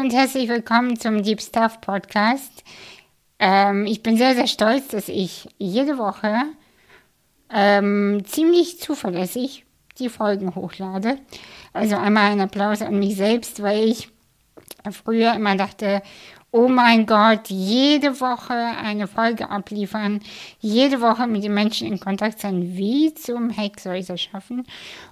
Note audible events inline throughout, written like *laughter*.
und herzlich willkommen zum Deep Stuff Podcast. Ähm, ich bin sehr, sehr stolz, dass ich jede Woche ähm, ziemlich zuverlässig die Folgen hochlade. Also einmal ein Applaus an mich selbst, weil ich früher immer dachte, oh mein Gott, jede Woche eine Folge abliefern, jede Woche mit den Menschen in Kontakt sein. Wie zum Heck soll ich das schaffen?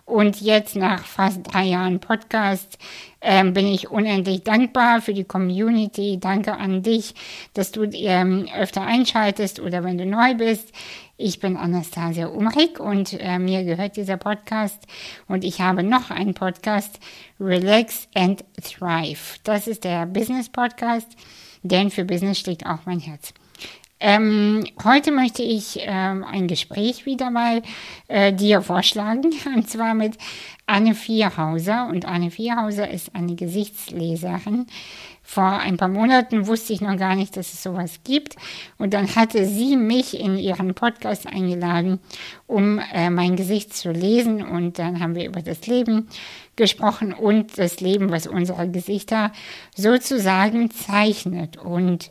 Und jetzt nach fast drei Jahren Podcast ähm, bin ich unendlich dankbar für die Community. Danke an dich, dass du ähm, öfter einschaltest oder wenn du neu bist. Ich bin Anastasia Umrig und äh, mir gehört dieser Podcast und ich habe noch einen Podcast, Relax and Thrive. Das ist der Business Podcast, denn für Business schlägt auch mein Herz. Ähm, heute möchte ich ähm, ein Gespräch wieder mal äh, dir vorschlagen, *laughs* und zwar mit Anne Vierhauser. Und Anne Vierhauser ist eine Gesichtsleserin, vor ein paar Monaten wusste ich noch gar nicht, dass es sowas gibt. Und dann hatte sie mich in ihren Podcast eingeladen, um äh, mein Gesicht zu lesen. Und dann haben wir über das Leben gesprochen und das Leben, was unsere Gesichter sozusagen zeichnet. Und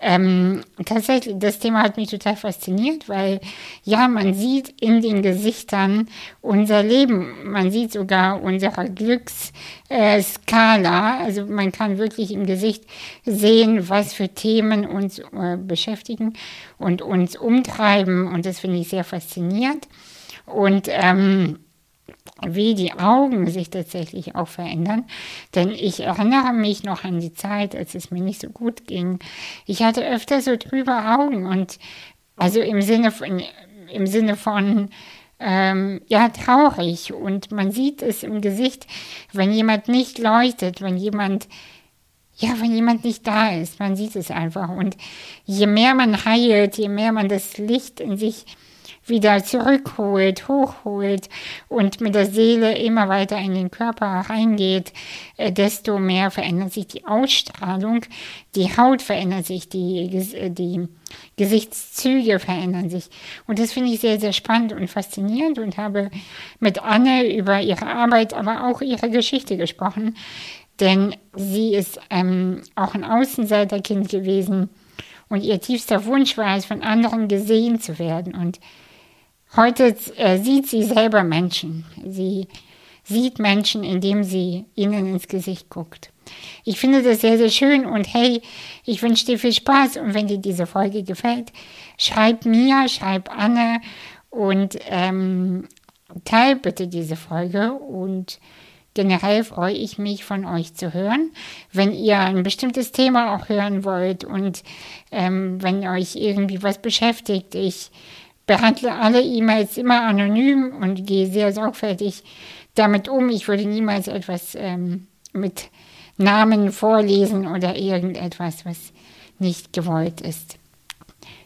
ähm, tatsächlich, das Thema hat mich total fasziniert, weil ja, man sieht in den Gesichtern unser Leben. Man sieht sogar unsere Glücksskala. Äh, also man kann wirklich im Gesicht sehen, was für Themen uns äh, beschäftigen und uns umtreiben. Und das finde ich sehr faszinierend. Und ähm, wie die Augen sich tatsächlich auch verändern. Denn ich erinnere mich noch an die Zeit, als es mir nicht so gut ging. Ich hatte öfter so trübe Augen und also im Sinne von, im Sinne von ähm, ja, traurig. Und man sieht es im Gesicht, wenn jemand nicht leuchtet, wenn jemand ja, wenn jemand nicht da ist, man sieht es einfach. Und je mehr man heilt, je mehr man das Licht in sich wieder zurückholt, hochholt und mit der Seele immer weiter in den Körper reingeht, äh, desto mehr verändert sich die Ausstrahlung, die Haut verändert sich, die, äh, die Gesichtszüge verändern sich. Und das finde ich sehr, sehr spannend und faszinierend und habe mit Anne über ihre Arbeit, aber auch ihre Geschichte gesprochen. Denn sie ist ähm, auch ein Außenseiterkind gewesen und ihr tiefster Wunsch war es, von anderen gesehen zu werden. Und Heute äh, sieht sie selber Menschen. Sie sieht Menschen, indem sie ihnen ins Gesicht guckt. Ich finde das sehr, sehr schön und hey, ich wünsche dir viel Spaß und wenn dir diese Folge gefällt, schreib mir, schreib Anne und ähm, teil bitte diese Folge und generell freue ich mich von euch zu hören. Wenn ihr ein bestimmtes Thema auch hören wollt und ähm, wenn euch irgendwie was beschäftigt, ich behandle alle E-Mails immer anonym und gehe sehr sorgfältig damit um. Ich würde niemals etwas ähm, mit Namen vorlesen oder irgendetwas, was nicht gewollt ist.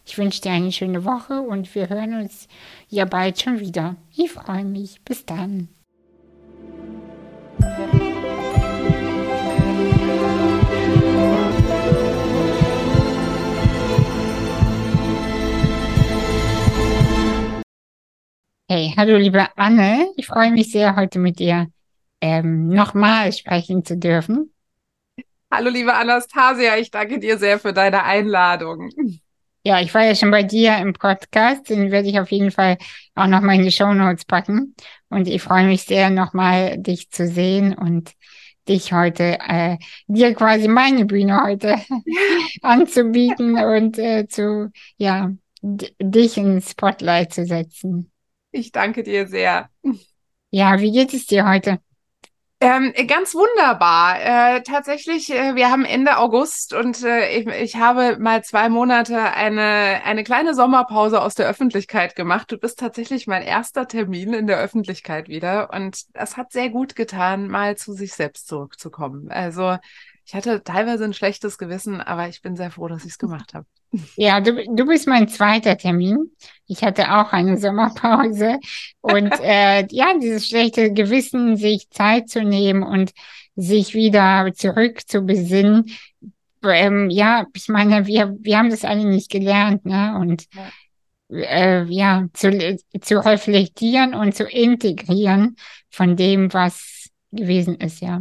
Ich wünsche dir eine schöne Woche und wir hören uns ja bald schon wieder. Ich freue mich. Bis dann. Hey, hallo liebe Anne, ich freue mich sehr, heute mit dir ähm, nochmal sprechen zu dürfen. Hallo liebe Anastasia, ich danke dir sehr für deine Einladung. Ja, ich war ja schon bei dir im Podcast, den werde ich auf jeden Fall auch nochmal in die Show Notes packen. Und ich freue mich sehr, nochmal dich zu sehen und dich heute, äh, dir quasi meine Bühne heute *laughs* anzubieten und äh, zu, ja, dich ins Spotlight zu setzen. Ich danke dir sehr. Ja, wie geht es dir heute? Ähm, ganz wunderbar. Äh, tatsächlich, äh, wir haben Ende August und äh, ich, ich habe mal zwei Monate eine, eine kleine Sommerpause aus der Öffentlichkeit gemacht. Du bist tatsächlich mein erster Termin in der Öffentlichkeit wieder und das hat sehr gut getan, mal zu sich selbst zurückzukommen. Also ich hatte teilweise ein schlechtes Gewissen, aber ich bin sehr froh, dass ich es gemacht habe. Ja, du, du bist mein zweiter Termin. Ich hatte auch eine Sommerpause. Und *laughs* äh, ja, dieses schlechte Gewissen, sich Zeit zu nehmen und sich wieder zurück zu besinnen. Ähm, ja, ich meine, wir, wir haben das alle nicht gelernt, ne? Und ja, äh, ja zu, zu reflektieren und zu integrieren von dem, was gewesen ist, ja.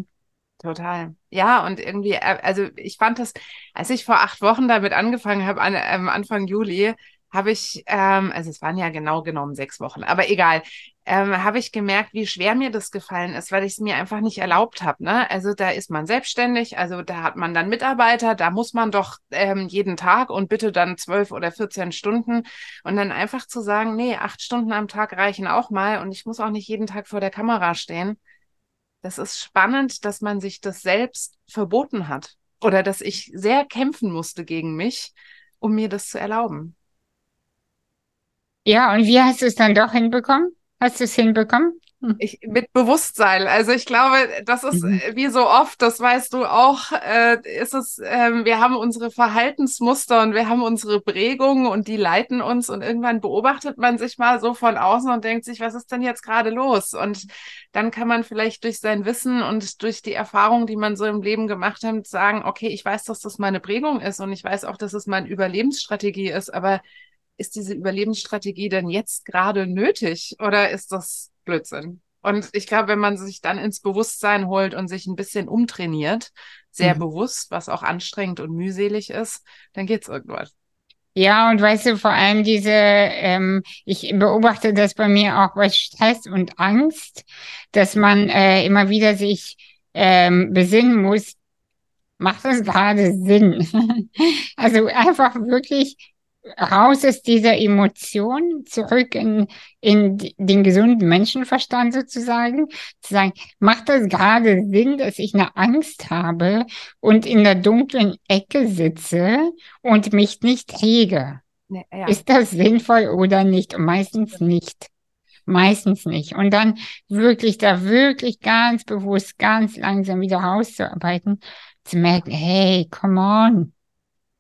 Total. Ja, und irgendwie, äh, also ich fand das, als ich vor acht Wochen damit angefangen habe, an, ähm, Anfang Juli, habe ich, ähm, also es waren ja genau genommen sechs Wochen, aber egal, ähm, habe ich gemerkt, wie schwer mir das gefallen ist, weil ich es mir einfach nicht erlaubt habe. Ne? Also da ist man selbstständig, also da hat man dann Mitarbeiter, da muss man doch ähm, jeden Tag und bitte dann zwölf oder 14 Stunden und dann einfach zu sagen, nee, acht Stunden am Tag reichen auch mal und ich muss auch nicht jeden Tag vor der Kamera stehen das ist spannend, dass man sich das selbst verboten hat oder dass ich sehr kämpfen musste gegen mich, um mir das zu erlauben. Ja, und wie hast du es dann doch hinbekommen? Hast du es hinbekommen? *laughs* Ich, mit Bewusstsein. Also ich glaube, das ist mhm. wie so oft, das weißt du auch, äh, ist es, äh, wir haben unsere Verhaltensmuster und wir haben unsere Prägungen und die leiten uns und irgendwann beobachtet man sich mal so von außen und denkt sich, was ist denn jetzt gerade los? Und dann kann man vielleicht durch sein Wissen und durch die Erfahrung, die man so im Leben gemacht hat, sagen, okay, ich weiß, dass das meine Prägung ist und ich weiß auch, dass es meine Überlebensstrategie ist, aber ist diese Überlebensstrategie denn jetzt gerade nötig oder ist das Blödsinn. Und ich glaube, wenn man sich dann ins Bewusstsein holt und sich ein bisschen umtrainiert, sehr mhm. bewusst, was auch anstrengend und mühselig ist, dann geht's irgendwas. Ja, und weißt du, vor allem diese, ähm, ich beobachte das bei mir auch bei Stress und Angst, dass man äh, immer wieder sich ähm, besinnen muss, macht das gerade Sinn? *laughs* also einfach wirklich raus aus dieser Emotion, zurück in, in den gesunden Menschenverstand sozusagen, zu sagen, macht das gerade Sinn, dass ich eine Angst habe und in der dunklen Ecke sitze und mich nicht hege? Nee, ja. Ist das sinnvoll oder nicht? Und meistens nicht. Meistens nicht. Und dann wirklich da wirklich ganz bewusst, ganz langsam wieder rauszuarbeiten, zu merken, hey, come on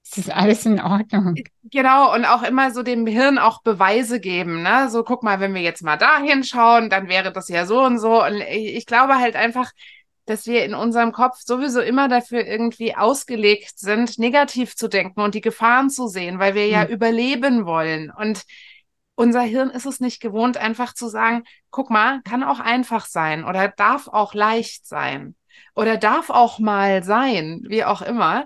es ist alles in Ordnung. Genau, und auch immer so dem Hirn auch Beweise geben, ne? So, guck mal, wenn wir jetzt mal da hinschauen, dann wäre das ja so und so. Und ich glaube halt einfach, dass wir in unserem Kopf sowieso immer dafür irgendwie ausgelegt sind, negativ zu denken und die Gefahren zu sehen, weil wir ja mhm. überleben wollen. Und unser Hirn ist es nicht gewohnt, einfach zu sagen, guck mal, kann auch einfach sein oder darf auch leicht sein oder darf auch mal sein, wie auch immer.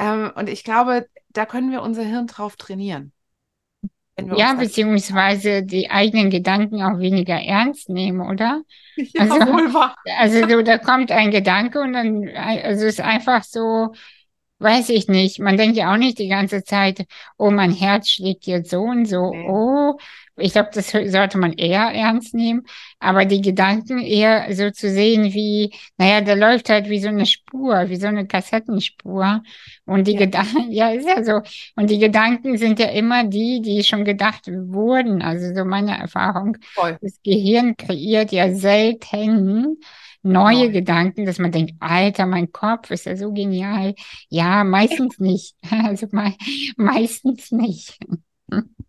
Ähm, und ich glaube, da können wir unser Hirn drauf trainieren. Ja, beziehungsweise die eigenen Gedanken auch weniger ernst nehmen, oder? *laughs* Ja, also, wohl wahr. Also so, da kommt ein Gedanke und dann, also es ist einfach so, weiß ich nicht. Man denkt ja auch nicht die ganze Zeit, oh, mein Herz schlägt jetzt so und so, nee. oh, ich glaube, das sollte man eher ernst nehmen, aber die Gedanken eher so zu sehen wie, naja, da läuft halt wie so eine Spur, wie so eine Kassettenspur. Und die ja. Gedanken, *laughs* ja, ist ja so. Und die Gedanken sind ja immer die, die schon gedacht wurden. Also so meine Erfahrung. Voll. Das Gehirn kreiert ja selten neue oh. Gedanken, dass man denkt, Alter, mein Kopf ist ja so genial. Ja, meistens nicht. *laughs* Also me meistens nicht. *laughs*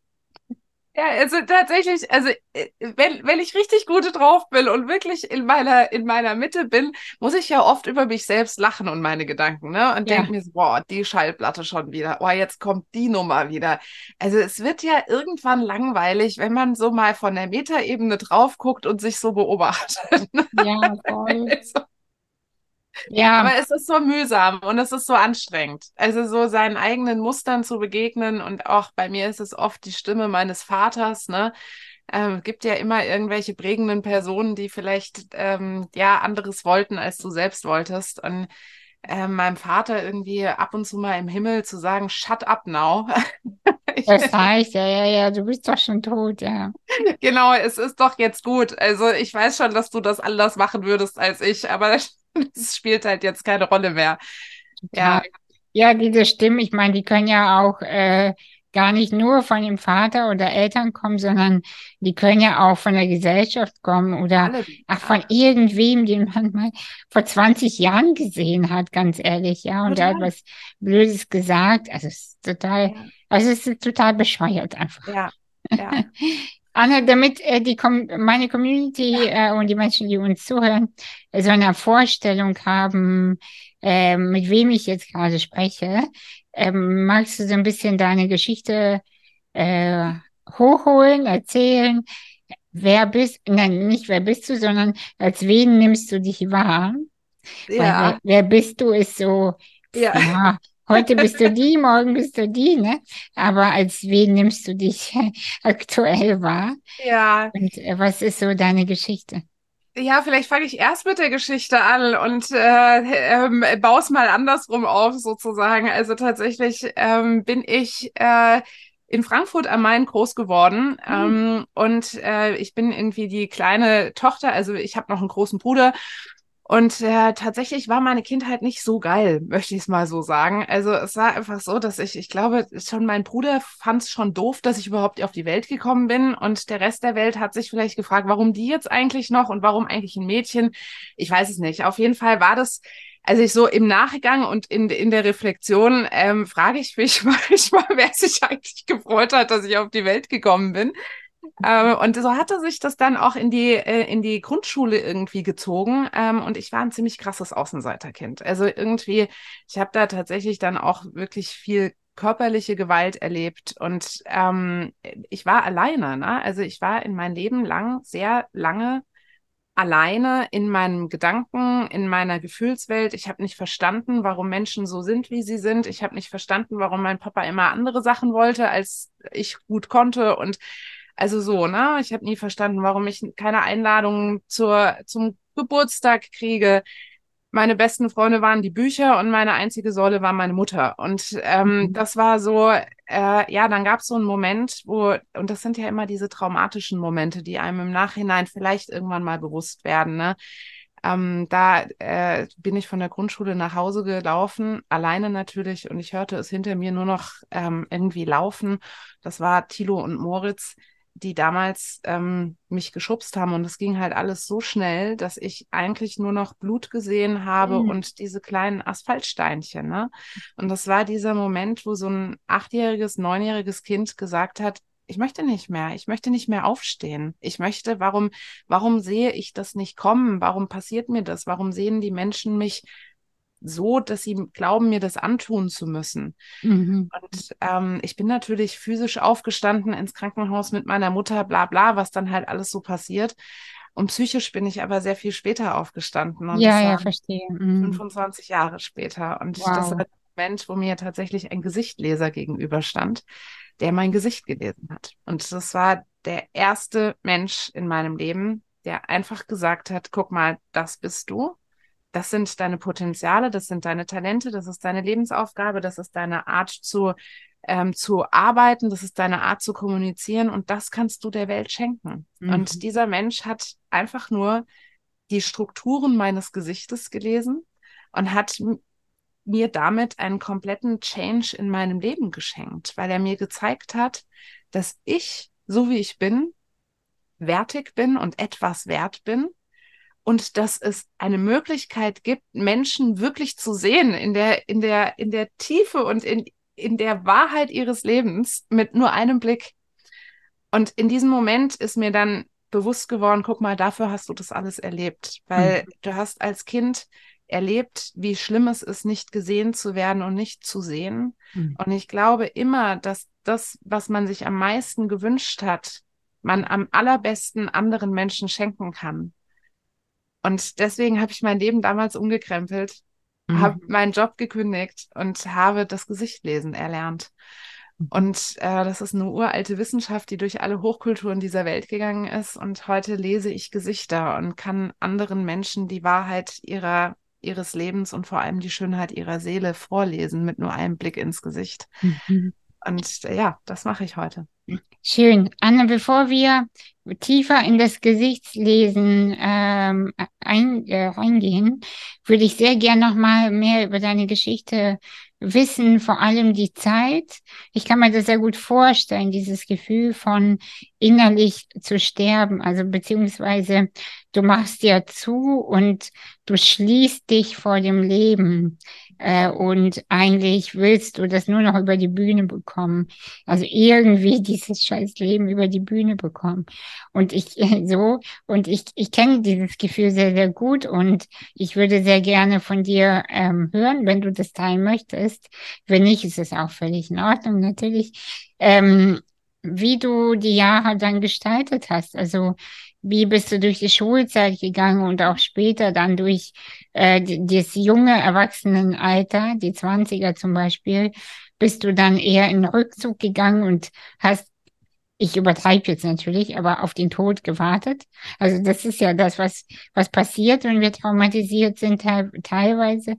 Ja, also tatsächlich, also äh, wenn, wenn ich richtig gut drauf bin und wirklich in meiner, in meiner Mitte bin, muss ich ja oft über mich selbst lachen und meine Gedanken, ne? Und ja. denke mir so, boah, die Schallplatte schon wieder, oh, jetzt kommt die Nummer wieder. Also es wird ja irgendwann langweilig, wenn man so mal von der Metaebene drauf guckt und sich so beobachtet. Ja, *laughs* voll. Also, ja. Aber es ist so mühsam und es ist so anstrengend. Also so seinen eigenen Mustern zu begegnen und auch bei mir ist es oft die Stimme meines Vaters, ne? Ähm, gibt ja immer irgendwelche prägenden Personen, die vielleicht ähm, ja anderes wollten, als du selbst wolltest. Und äh, meinem Vater irgendwie ab und zu mal im Himmel zu sagen, shut up now. *laughs* das heißt, ja, ja, ja, du bist doch schon tot, ja. Genau, es ist doch jetzt gut. Also ich weiß schon, dass du das anders machen würdest als ich, aber das *laughs* spielt halt jetzt keine Rolle mehr. Ja. Ja, diese Stimmen, ich meine, die können ja auch äh, gar nicht nur von dem Vater oder Eltern kommen, sondern die können ja auch von der Gesellschaft kommen oder Alle, ach, von irgendwem, den man mal vor 20 Jahren gesehen hat, ganz ehrlich, ja, und da hat was Blödes gesagt. Also es ist total, ja. also es ist total bescheuert einfach. Ja. Ja. *laughs* Anna, damit äh, die Com meine Community äh, und die Menschen, die uns zuhören, so eine Vorstellung haben, äh, mit wem ich jetzt gerade spreche, ähm, magst du so ein bisschen deine Geschichte äh, hochholen, erzählen? Wer bist, nein, nicht wer bist du, sondern als wen nimmst du dich wahr? Ja. Wer, wer, bist du ist so, ja. ja. Heute bist du die, morgen bist du die, ne? Aber als wen nimmst du dich *laughs* aktuell wahr? Ja. Und äh, was ist so deine Geschichte? Ja, vielleicht fange ich erst mit der Geschichte an und äh, ähm, baue es mal andersrum auf, sozusagen. Also tatsächlich ähm, bin ich äh, in Frankfurt am Main groß geworden mhm. ähm, und äh, ich bin irgendwie die kleine Tochter, also ich habe noch einen großen Bruder und äh, tatsächlich war meine Kindheit nicht so geil, möchte ich es mal so sagen. Also es war einfach so, dass ich, ich glaube, schon mein Bruder fand es schon doof, dass ich überhaupt auf die Welt gekommen bin. Und der Rest der Welt hat sich vielleicht gefragt, warum die jetzt eigentlich noch und warum eigentlich ein Mädchen. Ich weiß es nicht. Auf jeden Fall war das also ich so im Nachgang und in, in der Reflexion ähm, frage ich mich *laughs* manchmal, wer sich eigentlich gefreut hat, dass ich auf die Welt gekommen bin. Ähm, und so hatte sich das dann auch in die, äh, in die Grundschule irgendwie gezogen. Ähm, und ich war ein ziemlich krasses Außenseiterkind. Also irgendwie, ich habe da tatsächlich dann auch wirklich viel körperliche Gewalt erlebt und ähm, ich war alleine. Ne? Also ich war in mein Leben lang sehr lange alleine in meinen Gedanken, in meiner Gefühlswelt. Ich habe nicht verstanden, warum Menschen so sind, wie sie sind. Ich habe nicht verstanden, warum mein Papa immer andere Sachen wollte, als ich gut konnte. Und also so, ne? Ich habe nie verstanden, warum ich keine Einladungen zur, zum Geburtstag kriege. Meine besten Freunde waren die Bücher und meine einzige Säule war meine Mutter. Und ähm, mhm. das war so, äh, ja, dann gab es so einen Moment, wo, und das sind ja immer diese traumatischen Momente, die einem im Nachhinein vielleicht irgendwann mal bewusst werden, ne? Ähm, da äh, bin ich von der Grundschule nach Hause gelaufen, alleine natürlich, und ich hörte es hinter mir nur noch ähm, irgendwie laufen. Das war Thilo und Moritz die damals ähm, mich geschubst haben. Und es ging halt alles so schnell, dass ich eigentlich nur noch Blut gesehen habe mhm. und diese kleinen Asphaltsteinchen. Ne? Und das war dieser Moment, wo so ein achtjähriges, neunjähriges Kind gesagt hat, ich möchte nicht mehr, ich möchte nicht mehr aufstehen. Ich möchte, warum, warum sehe ich das nicht kommen? Warum passiert mir das? Warum sehen die Menschen mich so, dass sie glauben, mir das antun zu müssen. Mhm. Und ähm, ich bin natürlich physisch aufgestanden ins Krankenhaus mit meiner Mutter, bla bla, was dann halt alles so passiert. Und psychisch bin ich aber sehr viel später aufgestanden. Und ja, ja, verstehe. Mhm. 25 Jahre später. Und wow. das war der Moment, wo mir tatsächlich ein Gesichtleser gegenüberstand, der mein Gesicht gelesen hat. Und das war der erste Mensch in meinem Leben, der einfach gesagt hat, guck mal, das bist du das sind deine Potenziale, das sind deine Talente, das ist deine Lebensaufgabe, das ist deine Art zu, ähm, zu arbeiten, das ist deine Art zu kommunizieren und das kannst du der Welt schenken. Mhm. Und dieser Mensch hat einfach nur die Strukturen meines Gesichtes gelesen und hat mir damit einen kompletten Change in meinem Leben geschenkt, weil er mir gezeigt hat, dass ich, so wie ich bin, wertig bin und etwas wert bin und dass es eine Möglichkeit gibt, Menschen wirklich zu sehen in der, in der, in der Tiefe und in, in der Wahrheit ihres Lebens mit nur einem Blick. Und in diesem Moment ist mir dann bewusst geworden, guck mal, dafür hast du das alles erlebt, weil mhm. du hast als Kind erlebt, wie schlimm es ist, nicht gesehen zu werden und nicht zu sehen. Mhm. Und ich glaube immer, dass das, was man sich am meisten gewünscht hat, man am allerbesten anderen Menschen schenken kann. Und deswegen habe ich mein Leben damals umgekrempelt, mhm. habe meinen Job gekündigt und habe das Gesichtlesen erlernt. Und äh, das ist eine uralte Wissenschaft, die durch alle Hochkulturen dieser Welt gegangen ist. Und heute lese ich Gesichter und kann anderen Menschen die Wahrheit ihrer, ihres Lebens und vor allem die Schönheit ihrer Seele vorlesen mit nur einem Blick ins Gesicht. Mhm. Und äh, ja, das mache ich heute. Schön. Anne, bevor wir tiefer in das Gesichtslesen ähm, ein, äh, reingehen, würde ich sehr gern noch mal mehr über deine Geschichte wissen, vor allem die Zeit. Ich kann mir das sehr gut vorstellen, dieses Gefühl von innerlich zu sterben, also beziehungsweise du machst ja zu und du schließt dich vor dem Leben. Äh, und eigentlich willst du das nur noch über die Bühne bekommen. Also irgendwie *laughs* dieses scheiß Leben über die Bühne bekommen. Und ich *laughs* so, und ich, ich kenne dieses Gefühl sehr, sehr gut und ich würde sehr gerne von dir ähm, hören, wenn du das teilen möchtest. Wenn nicht, ist es auch völlig in Ordnung, natürlich. Ähm, wie du die Jahre dann gestaltet hast. Also wie bist du durch die Schulzeit gegangen und auch später dann durch äh, das junge Erwachsenenalter, die 20er zum Beispiel, bist du dann eher in Rückzug gegangen und hast ich übertreibe jetzt natürlich, aber auf den Tod gewartet. Also das ist ja das, was, was passiert, wenn wir traumatisiert sind te teilweise.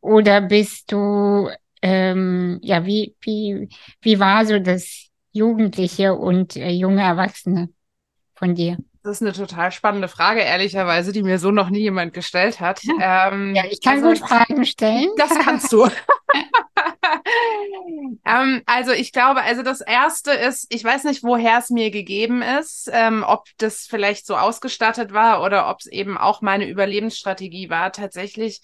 Oder bist du, ähm, ja, wie, wie, wie war so das Jugendliche und äh, junge Erwachsene von dir? Das ist eine total spannende Frage, ehrlicherweise, die mir so noch nie jemand gestellt hat. Ja, ähm, ja ich kann also, gut Fragen stellen. Das kannst du. *laughs* ähm, also ich glaube, also das erste ist, ich weiß nicht, woher es mir gegeben ist, ähm, ob das vielleicht so ausgestattet war oder ob es eben auch meine Überlebensstrategie war. Tatsächlich,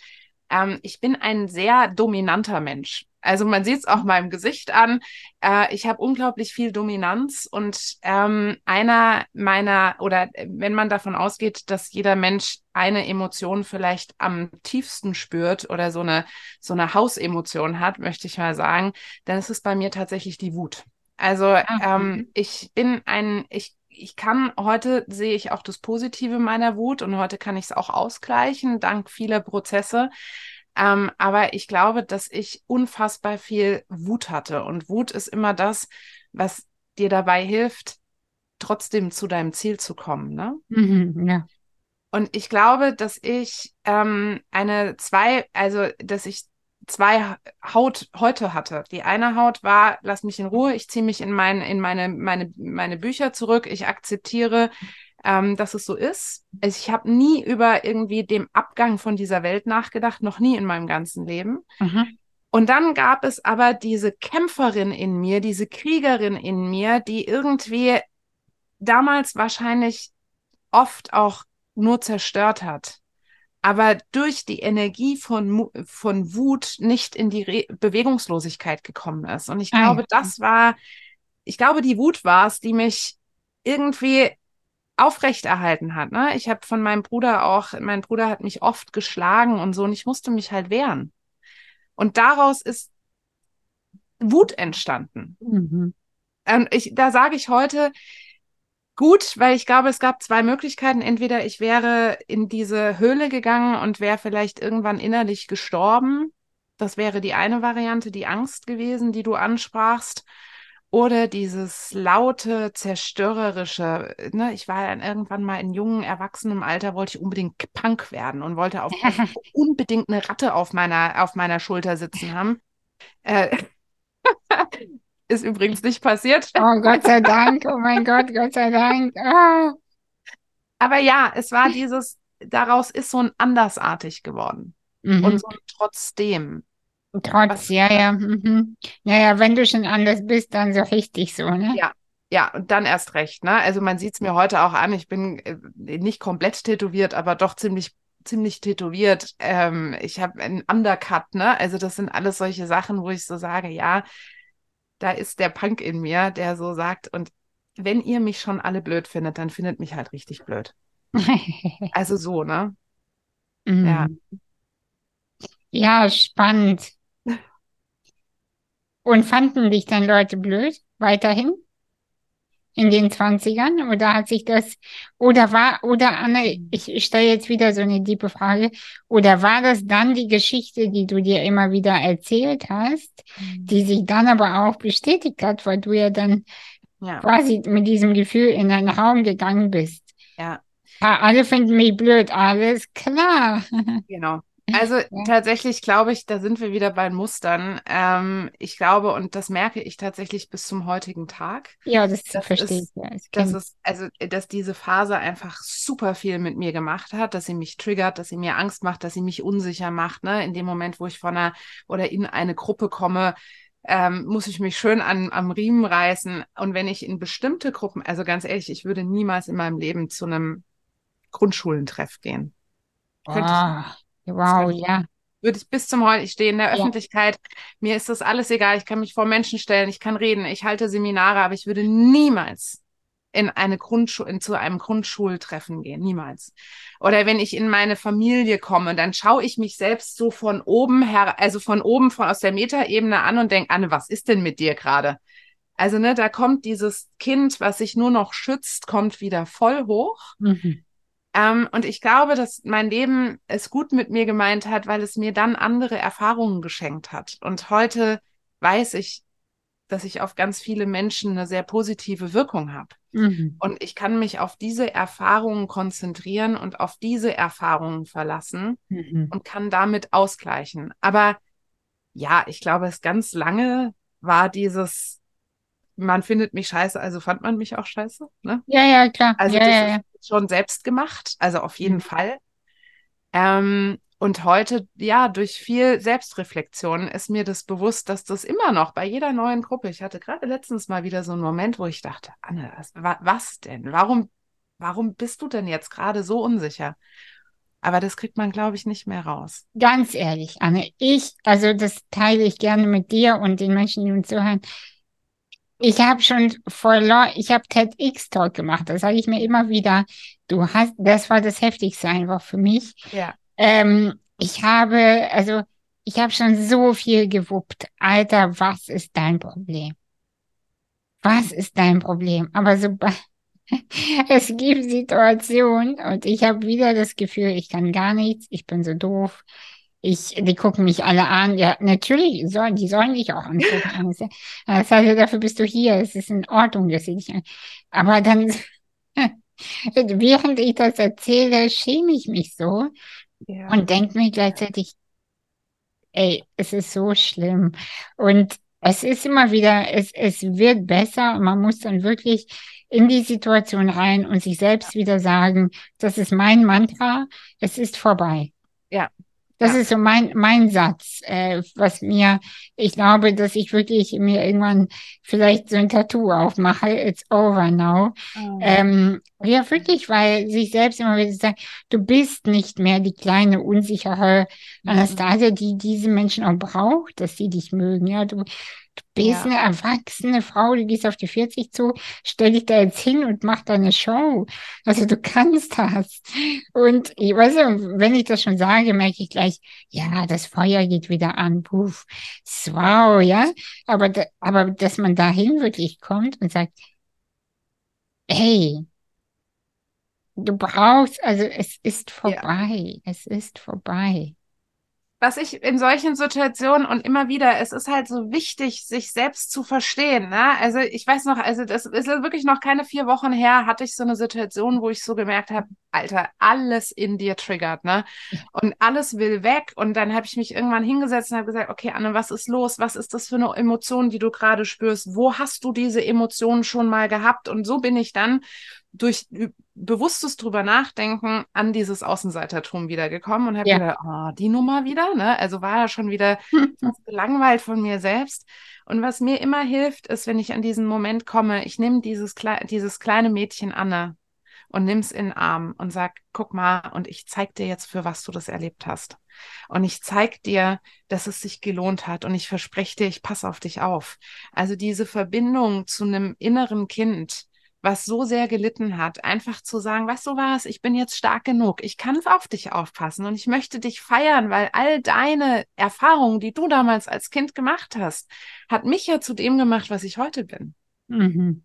ähm, ich bin ein sehr dominanter Mensch. Also man sieht es auch meinem Gesicht an. Äh, ich habe unglaublich viel Dominanz und ähm, einer meiner, oder wenn man davon ausgeht, dass jeder Mensch eine Emotion vielleicht am tiefsten spürt oder so eine, so eine Hausemotion hat, möchte ich mal sagen, dann ist es bei mir tatsächlich die Wut. Also ah, ähm, ich bin ein, ich ich kann heute sehe ich auch das Positive meiner Wut und heute kann ich es auch ausgleichen dank vieler Prozesse. Ähm, aber ich glaube, dass ich unfassbar viel Wut hatte. Und Wut ist immer das, was dir dabei hilft, trotzdem zu deinem Ziel zu kommen. Ne? Mhm, ja. Und ich glaube, dass ich ähm, eine zwei, also dass ich zwei Haut heute hatte. Die eine Haut war, lass mich in Ruhe, ich ziehe mich in, mein, in meine, meine, meine Bücher zurück, ich akzeptiere ähm, dass es so ist. Also ich habe nie über irgendwie dem Abgang von dieser Welt nachgedacht, noch nie in meinem ganzen Leben. Mhm. Und dann gab es aber diese Kämpferin in mir, diese Kriegerin in mir, die irgendwie damals wahrscheinlich oft auch nur zerstört hat, aber durch die Energie von, von Wut nicht in die Re Bewegungslosigkeit gekommen ist. Und ich glaube, ah, ja. das war, ich glaube, die Wut war es, die mich irgendwie aufrechterhalten hat. Ne? Ich habe von meinem Bruder auch, mein Bruder hat mich oft geschlagen und so, und ich musste mich halt wehren. Und daraus ist Wut entstanden. Mhm. Und ich, da sage ich heute, gut, weil ich glaube, es gab zwei Möglichkeiten. Entweder ich wäre in diese Höhle gegangen und wäre vielleicht irgendwann innerlich gestorben. Das wäre die eine Variante, die Angst gewesen, die du ansprachst. Oder dieses laute, zerstörerische, ne, ich war dann irgendwann mal in jungen, erwachsenem Alter, wollte ich unbedingt Punk werden und wollte auf, *laughs* unbedingt eine Ratte auf meiner, auf meiner Schulter sitzen haben. Äh, *laughs* ist übrigens nicht passiert. Oh Gott sei Dank, oh mein Gott, Gott sei Dank. Ah. Aber ja, es war dieses, daraus ist so ein andersartig geworden. Mhm. Und so ein trotzdem. Trotz, ja, ja. Mhm. Naja, wenn du schon anders bist, dann so richtig so, ne? Ja, ja, und dann erst recht, ne? Also man sieht es mir heute auch an, ich bin äh, nicht komplett tätowiert, aber doch ziemlich, ziemlich tätowiert. Ähm, ich habe einen Undercut, ne? Also das sind alles solche Sachen, wo ich so sage, ja, da ist der Punk in mir, der so sagt, und wenn ihr mich schon alle blöd findet, dann findet mich halt richtig blöd. *laughs* also so, ne? Mm. Ja. Ja, spannend. Und fanden dich dann Leute blöd weiterhin in den Zwanzigern? Oder hat sich das, oder war, oder Anne, ich stelle jetzt wieder so eine tiefe Frage, oder war das dann die Geschichte, die du dir immer wieder erzählt hast, mhm. die sich dann aber auch bestätigt hat, weil du ja dann ja. quasi mit diesem Gefühl in einen Raum gegangen bist? Ja. ja alle finden mich blöd, alles klar. *laughs* Genau. Also tatsächlich glaube ich, da sind wir wieder bei Mustern. Ähm, ich glaube, und das merke ich tatsächlich bis zum heutigen Tag. Ja, das, das verstehe ich. Ja, das ist, also, dass diese Phase einfach super viel mit mir gemacht hat, dass sie mich triggert, dass sie mir Angst macht, dass sie mich unsicher macht. Ne? In dem Moment, wo ich von einer oder in eine Gruppe komme, ähm, muss ich mich schön an, am Riemen reißen. Und wenn ich in bestimmte Gruppen, also ganz ehrlich, ich würde niemals in meinem Leben zu einem Grundschulentreff gehen. Ah. Wow, ja. Würde ich bis zum heute, ich stehe in der ja. Öffentlichkeit, mir ist das alles egal, ich kann mich vor Menschen stellen, ich kann reden, ich halte Seminare, aber ich würde niemals in eine Grundschule, zu einem Grundschultreffen gehen, niemals. Oder wenn ich in meine Familie komme, dann schaue ich mich selbst so von oben her, also von oben, von aus der Metaebene an und denke, Anne, was ist denn mit dir gerade? Also, ne, da kommt dieses Kind, was sich nur noch schützt, kommt wieder voll hoch. Mhm. Ähm, und ich glaube, dass mein Leben es gut mit mir gemeint hat, weil es mir dann andere Erfahrungen geschenkt hat. Und heute weiß ich, dass ich auf ganz viele Menschen eine sehr positive Wirkung habe. Mhm. Und ich kann mich auf diese Erfahrungen konzentrieren und auf diese Erfahrungen verlassen Mhm. und kann damit ausgleichen. Aber ja, ich glaube, es ganz lange war dieses, man findet mich scheiße, also fand man mich auch scheiße. Ne? Ja, ja, klar. Also ja, das ja, ja. Schon selbst gemacht, also auf jeden Mhm. Fall. Ähm, und heute, ja, durch viel Selbstreflexion ist mir das bewusst, dass das immer noch bei jeder neuen Gruppe, ich hatte gerade letztens mal wieder so einen Moment, wo ich dachte, Anne, was, wa- was denn? Warum, warum bist du denn jetzt gerade so unsicher? Aber das kriegt man, glaube ich, nicht mehr raus. Ganz ehrlich, Anne, ich, also das teile ich gerne mit dir und den Menschen, die uns zuhören. Ich habe schon vor, Leu- ich habe TEDx-Talk gemacht, das sage ich mir immer wieder. Du hast, das war das Heftigste einfach für mich. Ja. Ähm, ich habe, also, ich habe schon so viel gewuppt. Alter, was ist dein Problem? Was ist dein Problem? Aber sobald *laughs* es gibt Situationen und ich habe wieder das Gefühl, ich kann gar nichts, ich bin so doof. Ich, die gucken mich alle an. Ja, natürlich sollen, die sollen dich auch angucken. Das heißt, dafür bist du hier. Es ist in Ordnung, dass sie dich an. Aber dann, *laughs* während ich das erzähle, schäme ich mich so Ja. und denke mir gleichzeitig, ey, es ist so schlimm. Und es ist immer wieder, es, es wird besser. Man muss dann wirklich in die Situation rein und sich selbst wieder sagen, das ist mein Mantra, es ist vorbei. Das Ja. ist so mein, mein Satz, äh, was mir, ich glaube, dass ich wirklich mir irgendwann vielleicht so ein Tattoo aufmache, it's over now. Oh. Ähm, ja, wirklich, weil sich selbst immer wieder sagt, du bist nicht mehr die kleine, unsichere Mhm. Anastasia, die diese Menschen auch braucht, dass sie dich mögen. Ja, du, du bist Ja. eine erwachsene Frau, du gehst auf die 40 zu, stell dich da jetzt hin und mach deine Show. Also du kannst das. Und ich weiß ja, wenn ich das schon sage, merke ich gleich, ja, das Feuer geht wieder an. Puff. Wow, ja. Aber, da, aber dass man dahin wirklich kommt und sagt, hey, du brauchst, also es ist vorbei. Es ist vorbei. Was ich in solchen Situationen und immer wieder, es ist halt so wichtig, sich selbst zu verstehen. Ne? Also ich weiß noch, also das ist wirklich noch keine vier Wochen her, hatte ich so eine Situation, wo ich so gemerkt habe, Alter, alles in dir triggert, ne? *laughs* Und alles will weg. Und dann habe ich mich irgendwann hingesetzt und habe gesagt, okay, Anne, was ist los? Was ist das für eine Emotion, die du gerade spürst? Wo hast du diese Emotionen schon mal gehabt? Und so bin ich dann durch bewusstes drüber nachdenken an dieses Außenseitertum wiedergekommen und habe Ja. gedacht, oh, die Nummer wieder, ne? Also war ja schon wieder *laughs* gelangweilt von mir selbst. Und was mir immer hilft, ist, wenn ich an diesen Moment komme, ich nehme dieses, klei dieses kleine Mädchen Anne und nimm's in den Arm und sag, guck mal, und ich zeig dir jetzt, für was du das erlebt hast. Und ich zeig dir, dass es sich gelohnt hat und ich verspreche dir, ich passe auf dich auf. Also diese Verbindung zu einem inneren Kind, was so sehr gelitten hat, einfach zu sagen, weißt du was, ich bin jetzt stark genug, ich kann auf dich aufpassen und ich möchte dich feiern, weil all deine Erfahrungen, die du damals als Kind gemacht hast, hat mich ja zu dem gemacht, was ich heute bin. Mhm.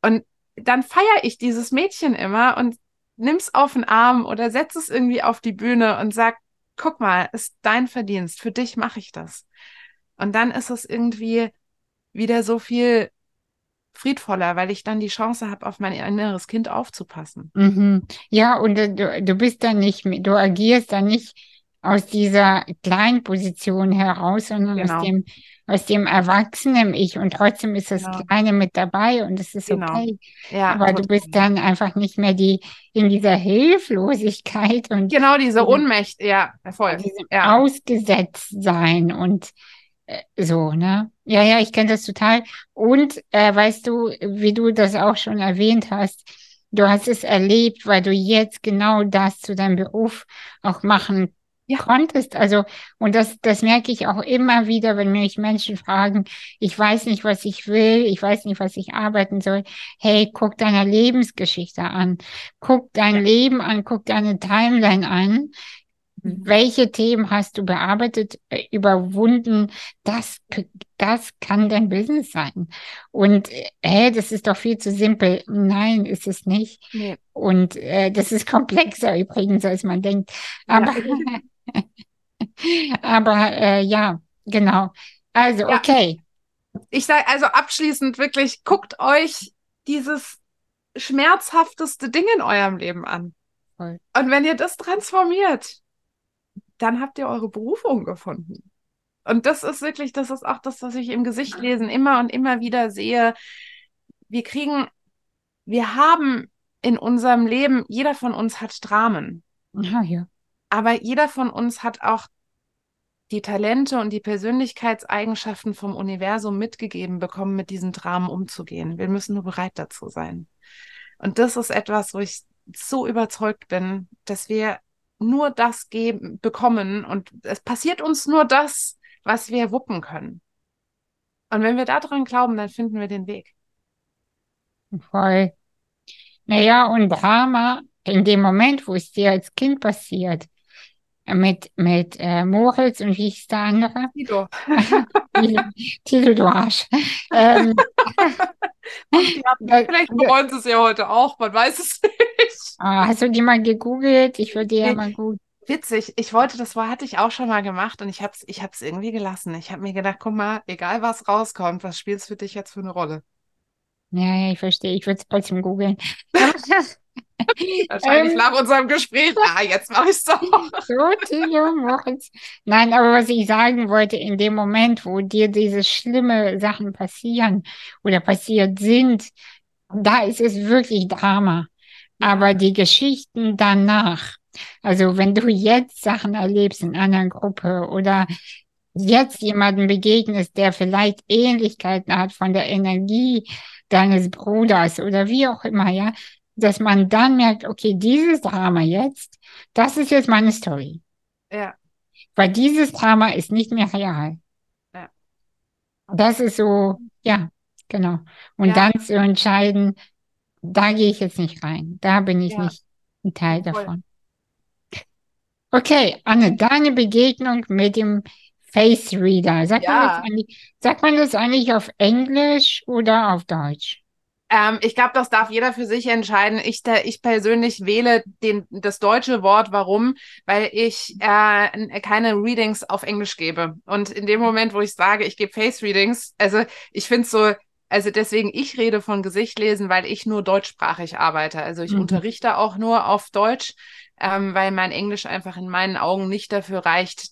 Und dann feiere ich dieses Mädchen immer und nimm's auf den Arm oder setz es irgendwie auf die Bühne und sag, guck mal, ist dein Verdienst, für dich mache ich das. Und dann ist es irgendwie wieder so viel friedvoller, weil ich dann die Chance habe, auf mein inneres Kind aufzupassen. Mhm. Ja, und äh, du, du bist dann nicht, mehr- du agierst dann nicht aus dieser kleinen Position heraus, sondern Genau. aus dem, aus dem erwachsenen Ich. Und trotzdem ist das Genau. Kleine mit dabei und es ist Genau. okay. Ja, Aber du bist dann einfach nicht mehr die in dieser Hilflosigkeit und genau diese Ohnmächte, ja, voll. Ja. Ausgesetztsein und äh, so, ne? Ja, ja, ich kenne das total. Und äh, weißt du, wie du das auch schon erwähnt hast, du hast es erlebt, weil du jetzt genau das zu deinem Beruf auch machen Ja. konntest. Also, und das, das merke ich auch immer wieder, wenn mich Menschen fragen, ich weiß nicht, was ich will, ich weiß nicht, was ich arbeiten soll. Hey, guck deine Lebensgeschichte an, guck dein Ja. Leben an, guck deine Timeline an. Mhm. Welche Themen hast du bearbeitet, äh, überwunden? Das das kann dein Business sein. Und hey, das ist doch viel zu simpel. Nein, ist es nicht. Nee. Und äh, das ist komplexer übrigens, als man denkt. Aber, ja, *laughs* aber äh, ja, genau. Also, ja. okay. Ich sage also abschließend wirklich, guckt euch dieses schmerzhafteste Ding in eurem Leben an. Voll. Und wenn ihr das transformiert, dann habt ihr eure Berufung gefunden. Und das ist wirklich, das ist auch das, was ich im Gesicht lesen immer und immer wieder sehe. Wir kriegen, wir haben in unserem Leben, jeder von uns hat Dramen. Ja, ja. Aber jeder von uns hat auch die Talente und die Persönlichkeitseigenschaften vom Universum mitgegeben bekommen, mit diesen Dramen umzugehen. Wir müssen nur bereit dazu sein. Und das ist etwas, wo ich so überzeugt bin, dass wir nur das geben, bekommen und es passiert uns nur das, was wir wuppen können. Und wenn wir daran glauben, dann finden wir den Weg. Voll. Naja, und Drama, in dem Moment, wo es dir als Kind passiert, mit, mit äh, Moritz und wie hieß der andere? Tito. *laughs* Tito, du Arsch. ähm, *laughs* vielleicht wollen sie es ja heute auch, man weiß es nicht. Ah, hast du die mal gegoogelt? Ich würde die ja mal gut. Witzig, ich wollte, das war, hatte ich auch schon mal gemacht und ich habe es ich hab's irgendwie gelassen. Ich habe mir gedacht, guck mal, egal was rauskommt, was spielt es für dich jetzt für eine Rolle? Ja, ja, ich verstehe. Ich würde es trotzdem googeln. *laughs* Wahrscheinlich *laughs* ähm, nach unserem Gespräch. Ah, jetzt mache ich es doch. *laughs* So, Tilo, mach's. Nein, aber was ich sagen wollte, in dem Moment, wo dir diese schlimme Sachen passieren oder passiert sind, da ist es wirklich Drama. Aber die Geschichten danach, also wenn du jetzt Sachen erlebst in einer Gruppe oder jetzt jemanden begegnest, der vielleicht Ähnlichkeiten hat von der Energie deines Bruders oder wie auch immer, ja, dass man dann merkt, okay, dieses Drama jetzt, das ist jetzt meine Story. Ja. Weil dieses Drama ist nicht mehr real. Ja. Das ist so, ja, genau. Und ja. dann zu entscheiden, da gehe ich jetzt nicht rein. Da bin ich ja. nicht ein Teil davon. Okay, Anne, deine Begegnung mit dem Face Reader. Sagt, ja. man das eigentlich, sagt man das eigentlich auf Englisch oder auf Deutsch? Ähm, ich glaube, das darf jeder für sich entscheiden. Ich, der, ich persönlich wähle den, das deutsche Wort. Warum? Weil ich äh, keine Readings auf Englisch gebe. Und in dem Moment, wo ich sage, ich gebe Face Readings, also ich finde es so, also deswegen, ich rede von Gesicht lesen, weil ich nur deutschsprachig arbeite. Also ich mhm. unterrichte auch nur auf Deutsch, ähm, weil mein Englisch einfach in meinen Augen nicht dafür reicht,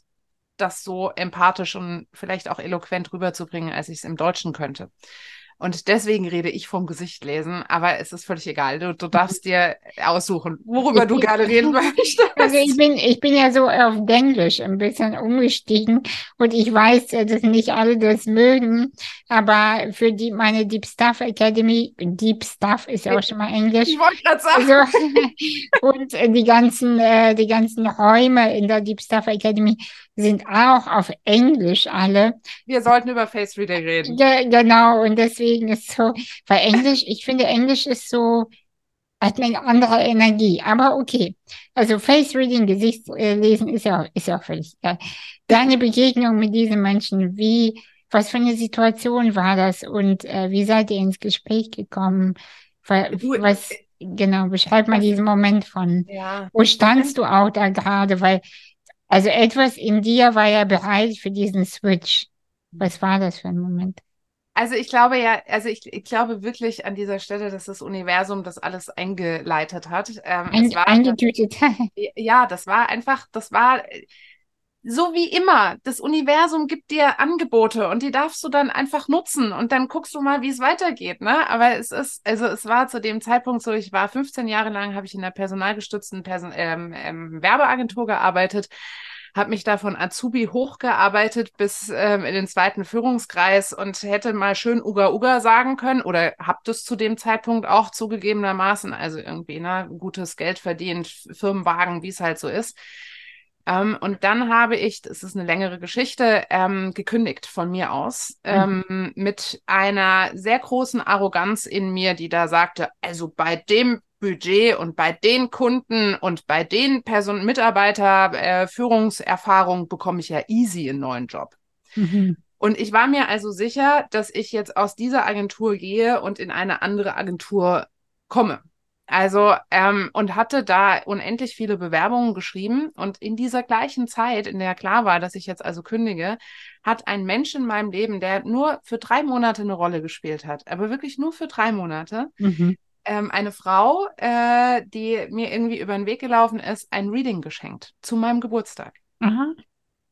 das so empathisch und vielleicht auch eloquent rüberzubringen, als ich es im Deutschen könnte. Und deswegen rede ich vom Gesicht lesen, aber es ist völlig egal. Du, du darfst dir aussuchen, worüber du gerne reden möchtest. *laughs* Also ich bin, ich bin ja so auf Englisch ein bisschen umgestiegen und ich weiß, dass nicht alle das mögen, aber für die, meine Deep Stuff Academy, Deep Stuff ist ja auch schon mal Englisch. Ich wollte gerade sagen. Also, *laughs* und die ganzen, äh, die ganzen Räume in der Deep Stuff Academy sind auch auf Englisch alle. Wir sollten über Face Reader reden. Ja, genau, und deswegen ist so, weil Englisch, ich finde Englisch ist so, hat eine andere Energie, aber okay. Also Face Reading, Gesichtslesen ist ja, ist ja auch völlig egal. Deine Begegnung mit diesen Menschen, wie, was für eine Situation war das und äh, wie seid ihr ins Gespräch gekommen? Was, genau, beschreib mal diesen Moment von, ja. wo standst du auch da gerade, weil also etwas in dir war ja bereit für diesen Switch. Was war das für ein Moment? Also ich glaube ja, also ich, ich glaube wirklich an dieser Stelle, dass das Universum das alles eingeleitet hat. Ähm, Ein, eingetütet. ja, das war einfach, das war so wie immer, das Universum gibt dir Angebote und die darfst du dann einfach nutzen und dann guckst du mal, wie es weitergeht, ne? Aber es ist, also es war zu dem Zeitpunkt so, ich war 15 Jahre lang, habe ich in einer personalgestützten Person ähm, ähm, Werbeagentur gearbeitet, habe mich da von Azubi hochgearbeitet bis ähm, in den zweiten Führungskreis und hätte mal schön Uga Uga sagen können oder habt es zu dem Zeitpunkt auch zugegebenermaßen, also irgendwie, ne, gutes Geld verdient, Firmenwagen, wie es halt so ist. Ähm, und dann habe ich, das ist eine längere Geschichte, ähm, gekündigt von mir aus, mhm. ähm, mit einer sehr großen Arroganz in mir, die da sagte, also bei dem Budget und bei den Kunden und bei den Person Mitarbeiter äh, Führungserfahrung bekomme ich ja easy einen neuen Job. Mhm. Und ich war mir also sicher, dass ich jetzt aus dieser Agentur gehe und in eine andere Agentur komme. Also, ähm, und hatte da unendlich viele Bewerbungen geschrieben. Und in dieser gleichen Zeit, in der klar war, dass ich jetzt also kündige, hat ein Mensch in meinem Leben, der nur für drei Monate eine Rolle gespielt hat, aber wirklich nur für drei Monate, mhm. ähm, eine Frau, äh, die mir irgendwie über den Weg gelaufen ist, ein Reading geschenkt zu meinem Geburtstag. Aha.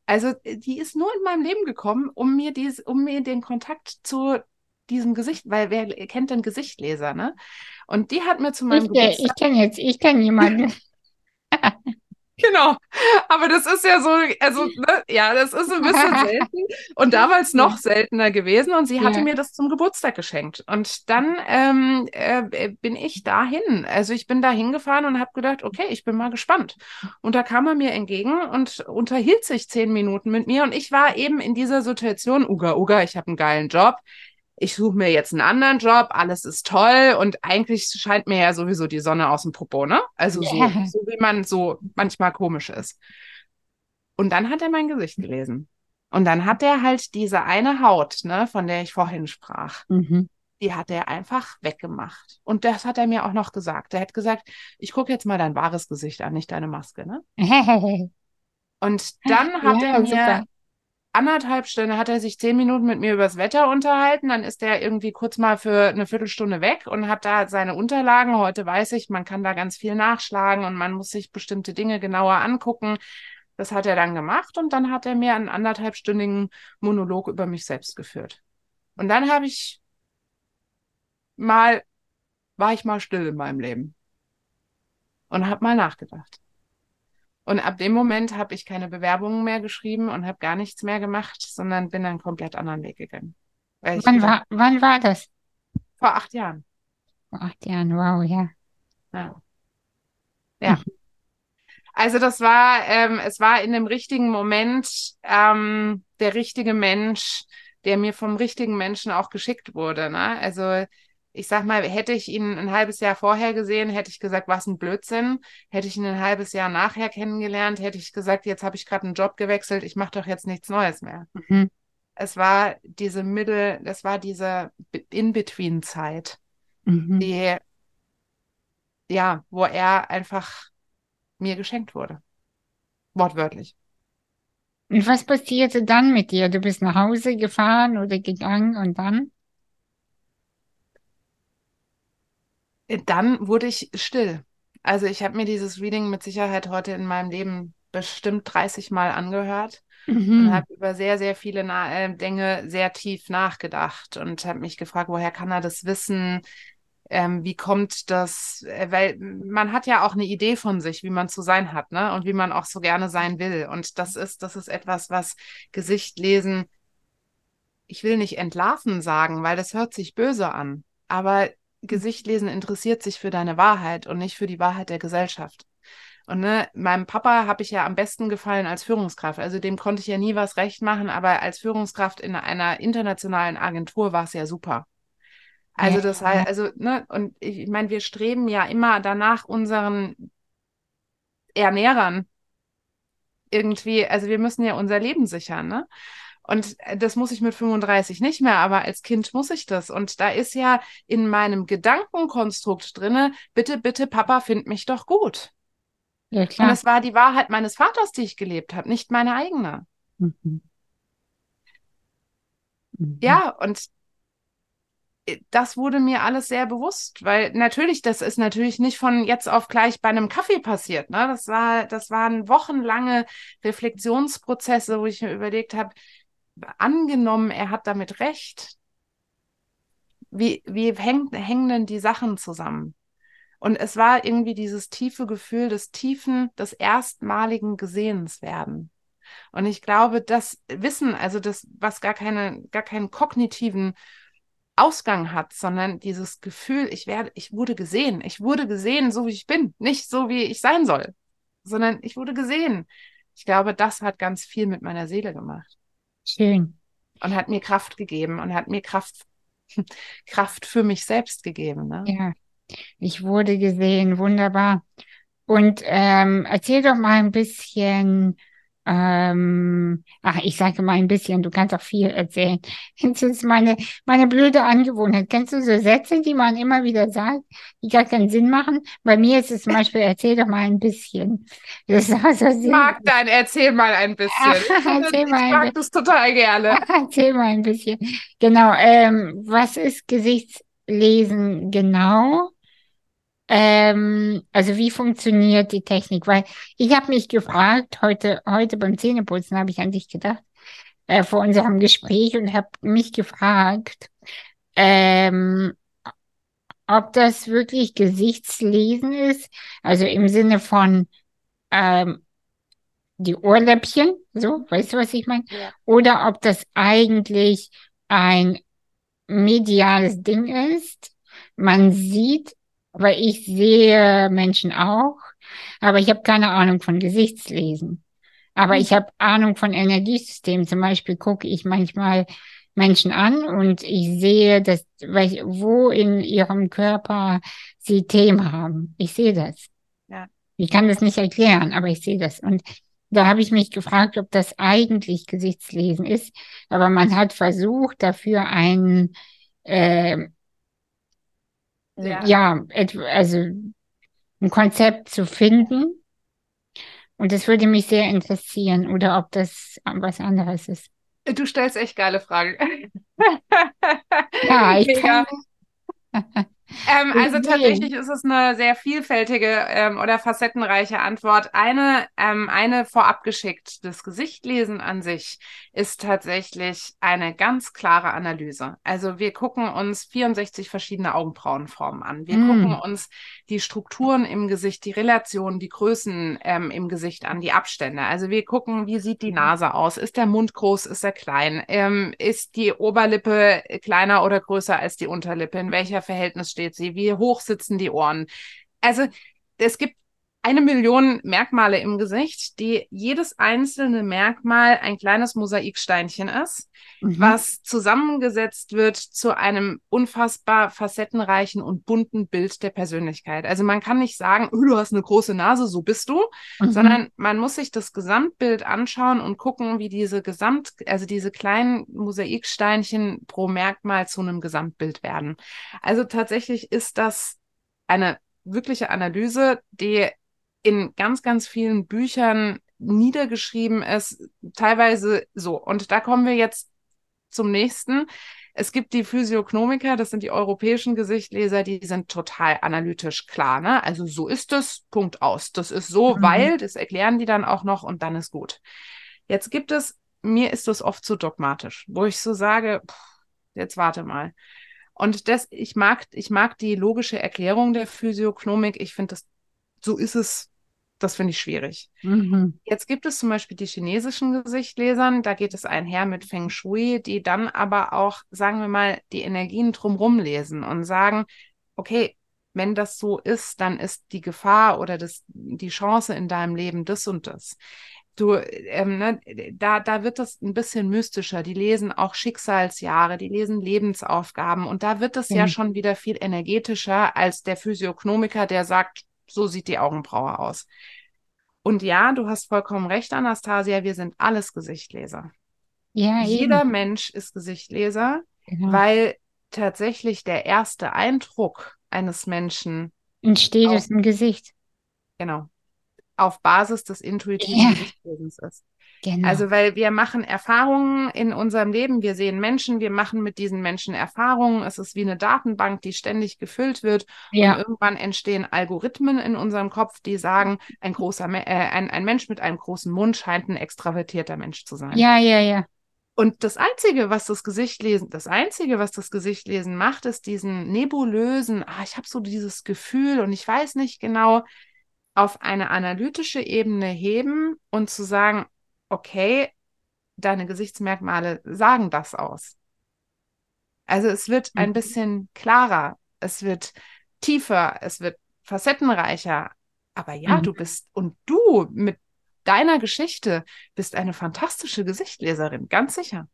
Also, die ist nur in meinem Leben gekommen, um mir dies, um mir den Kontakt zu diesem Gesicht, weil wer kennt den Gesichtleser, ne? Und die hat mir zu meinem ich, Geburtstag... Ich kenne jetzt, ich kenne jemanden. *laughs* Genau. Aber das ist ja so, also, ne, ja, das ist ein bisschen *laughs* selten und damals noch seltener gewesen. Und sie hatte ja. mir das zum Geburtstag geschenkt. Und dann ähm, äh, bin ich dahin. Also ich bin da hingefahren und habe gedacht, okay, ich bin mal gespannt. Und da kam er mir entgegen und unterhielt sich zehn Minuten mit mir. Und ich war eben in dieser Situation, Uga, Uga, ich habe einen geilen Job ich suche mir jetzt einen anderen Job, alles ist toll und eigentlich scheint mir ja sowieso die Sonne aus dem Popo, ne? Also yeah. so, so wie man so manchmal komisch ist. Und dann hat er mein Gesicht gelesen. Und dann hat er halt diese eine Haut, ne, von der ich vorhin sprach. Mhm. Die hat er einfach weggemacht. Und das hat er mir auch noch gesagt. Er hat gesagt, ich gucke jetzt mal dein wahres Gesicht an, nicht deine Maske, ne? *laughs* Und dann hat ja, er mir super anderthalb Stunden hat er sich zehn Minuten mit mir übers Wetter unterhalten. Dann ist er irgendwie kurz mal für eine Viertelstunde weg und hat da seine Unterlagen. Heute weiß ich, man kann da ganz viel nachschlagen und man muss sich bestimmte Dinge genauer angucken. Das hat er dann gemacht und dann hat er mir einen anderthalbstündigen Monolog über mich selbst geführt. Und dann habe ich mal, war ich mal still in meinem Leben und habe mal nachgedacht. Und ab dem Moment habe ich keine Bewerbungen mehr geschrieben und habe gar nichts mehr gemacht, sondern bin einen komplett anderen Weg gegangen. Wann war, wann war das? Vor acht Jahren. Vor acht Jahren, wow, ja. Ja. ja. Also das war, ähm, es war in dem richtigen Moment ähm, der richtige Mensch, der mir vom richtigen Menschen auch geschickt wurde. Ne? Also ich sag mal, hätte ich ihn ein halbes Jahr vorher gesehen, hätte ich gesagt, was ein Blödsinn. Hätte ich ihn ein halbes Jahr nachher kennengelernt, hätte ich gesagt, jetzt habe ich gerade einen Job gewechselt, ich mache doch jetzt nichts Neues mehr. Mhm. Es war diese Mittel, es war diese In-Between-Zeit, mhm. die, ja, wo er einfach mir geschenkt wurde. Wortwörtlich. Und was passierte dann mit dir? Du bist nach Hause gefahren oder gegangen und dann? Dann wurde ich still. Also ich habe mir dieses Reading mit Sicherheit heute in meinem Leben bestimmt 30 Mal angehört mhm. und habe über sehr, sehr viele Na äh, Dinge sehr tief nachgedacht und habe mich gefragt, woher kann er das wissen? Ähm, wie kommt das? Äh, weil man hat ja auch eine Idee von sich, wie man zu sein hat, ne? Und wie man auch so gerne sein will. Und das ist, das ist etwas, was Gesicht lesen, ich will nicht entlarven sagen, weil das hört sich böse an. Aber Gesicht lesen interessiert sich für deine Wahrheit und nicht für die Wahrheit der Gesellschaft. Und ne, meinem Papa habe ich ja am besten gefallen als Führungskraft. Also dem konnte ich ja nie was recht machen, aber als Führungskraft in einer internationalen Agentur war es ja super. Also das heißt, also, ne, und ich, ich meine, wir streben ja immer danach unseren Ernährern irgendwie, also wir müssen ja unser Leben sichern, ne? Und äh, das muss ich mit 35 nicht mehr, aber als Kind muss ich das. Und da ist ja in meinem Gedankenkonstrukt drinne, bitte, bitte, Papa, find mich doch gut. Ja, klar. Und das war die Wahrheit meines Vaters, die ich gelebt habe, nicht meine eigene. Mhm. Mhm. Ja, und äh, das wurde mir alles sehr bewusst, weil natürlich, das ist natürlich nicht von jetzt auf gleich bei einem Kaffee passiert. Ne? Das war, das waren wochenlange Reflexionsprozesse, wo ich mir überlegt habe, angenommen, er hat damit recht, wie, wie hängt, hängen denn die Sachen zusammen? Und es war irgendwie dieses tiefe Gefühl des tiefen, des erstmaligen Gesehenswerden. Und ich glaube, das Wissen, also das, was gar keine, gar keinen kognitiven Ausgang hat, sondern dieses Gefühl, ich werde, ich wurde gesehen, ich wurde gesehen, so wie ich bin, nicht so wie ich sein soll, sondern ich wurde gesehen. Ich glaube, das hat ganz viel mit meiner Seele gemacht. Schön. Und hat mir Kraft gegeben und hat mir Kraft, *laughs* Kraft für mich selbst gegeben. Ne? Ja, ich wurde gesehen, wunderbar. Und ähm, erzähl doch mal ein bisschen Ähm, ach, ich sage mal ein bisschen, du kannst auch viel erzählen. *laughs* Das ist meine, meine blöde Angewohnheit. Kennst du so Sätze, die man immer wieder sagt, die gar keinen Sinn machen? Bei mir ist es zum Beispiel, erzähl doch mal ein bisschen. Das ist also ich mag dein, erzähl mal ein bisschen. *laughs* erzähl mal ich mag das total gerne. *laughs* erzähl mal ein bisschen. Genau, ähm, was ist Gesichtslesen genau? Ähm, also wie funktioniert die Technik? Weil ich habe mich gefragt, heute, heute beim Zähneputzen habe ich an dich gedacht, äh, vor unserem Gespräch und habe mich gefragt, ähm, ob das wirklich Gesichtslesen ist, also im Sinne von ähm, die Ohrläppchen, so, weißt du, was ich meine? Ja. Oder ob das eigentlich ein mediales Ding ist. Man sieht weil ich sehe Menschen auch, aber ich habe keine Ahnung von Gesichtslesen. Aber hm. ich habe Ahnung von Energiesystemen. Zum Beispiel gucke ich manchmal Menschen an und ich sehe, dass, wo in ihrem Körper sie Themen haben. Ich sehe das. Ja. Ich kann das nicht erklären, aber ich sehe das. Und da habe ich mich gefragt, ob das eigentlich Gesichtslesen ist. Aber man hat versucht, dafür einen äh, ja, ja also ein Konzept zu finden. Und das würde mich sehr interessieren, oder ob das was anderes ist. Du stellst echt geile Fragen. ja, ich *laughs* Mega. kann. Ähm, also tatsächlich ist es eine sehr vielfältige ähm, oder facettenreiche Antwort. Eine, ähm, eine vorab geschickt. Das Gesichtlesen an sich ist tatsächlich eine ganz klare Analyse. Also wir gucken uns 64 verschiedene Augenbrauenformen an. Wir mm. gucken uns die Strukturen im Gesicht, die Relationen, die Größen ähm, im Gesicht an, die Abstände. Also wir gucken, wie sieht die mhm. Nase aus? Ist der Mund groß? Ist er klein? Ähm, ist die Oberlippe kleiner oder größer als die Unterlippe? In welcher Verhältnis steht sie? Wie hoch sitzen die Ohren? Also es gibt eine Million Merkmale im Gesicht, die jedes einzelne Merkmal ein kleines Mosaiksteinchen ist, mhm. was zusammengesetzt wird zu einem unfassbar facettenreichen und bunten Bild der Persönlichkeit. Also man kann nicht sagen, oh, du hast eine große Nase, so bist du, mhm. sondern man muss sich das Gesamtbild anschauen und gucken, wie diese Gesamt, also diese kleinen Mosaiksteinchen pro Merkmal zu einem Gesamtbild werden. Also tatsächlich ist das eine wirkliche Analyse, die in ganz, ganz vielen Büchern niedergeschrieben ist, teilweise so. Und da kommen wir jetzt zum nächsten. Es gibt die Physiognomiker, das sind die europäischen Gesichtleser, die sind total analytisch klar. Ne? Also so ist es, Punkt aus. Das ist so, mhm. weil, das erklären die dann auch noch und dann ist gut. Jetzt gibt es, mir ist das oft zu so dogmatisch, wo ich so sage, pff, jetzt warte mal. Und das, ich mag, ich mag die logische Erklärung der Physiognomik. Ich finde, das, so ist es das finde ich schwierig. Mhm. Jetzt gibt es zum Beispiel die chinesischen Gesichtlesern, da geht es einher mit Feng Shui, die dann aber auch, sagen wir mal, die Energien drumherum lesen und sagen, okay, wenn das so ist, dann ist die Gefahr oder das, die Chance in deinem Leben das und das. Du, ähm, ne, da, da wird das ein bisschen mystischer. Die lesen auch Schicksalsjahre, die lesen Lebensaufgaben und da wird es mhm. ja schon wieder viel energetischer als der Physiognomiker, der sagt, so sieht die Augenbraue aus. Und ja, du hast vollkommen recht, Anastasia, wir sind alles Gesichtleser. Ja, Jeder eben. Mensch ist Gesichtleser, genau. weil tatsächlich der erste Eindruck eines Menschen entsteht aus dem Gesicht. Genau. Auf Basis des intuitiven ja. Gesichtslesens ist. Genau. Also, weil wir machen Erfahrungen in unserem Leben, wir sehen Menschen, wir machen mit diesen Menschen Erfahrungen. Es ist wie eine Datenbank, die ständig gefüllt wird. Ja. Und irgendwann entstehen Algorithmen in unserem Kopf, die sagen, ein großer, äh, ein, ein Mensch mit einem großen Mund scheint ein extravertierter Mensch zu sein. Ja, ja, ja. Und das Einzige, was das Gesicht lesen, das Einzige, was das Gesicht lesen macht, ist diesen nebulösen, ah, ich habe so dieses Gefühl und ich weiß nicht genau, auf eine analytische Ebene heben und zu sagen, okay, deine Gesichtsmerkmale sagen das aus. Also es wird ein mhm. bisschen klarer, es wird tiefer, es wird facettenreicher. Aber ja, mhm. du bist und du mit deiner Geschichte bist eine fantastische Gesichtleserin, ganz sicher.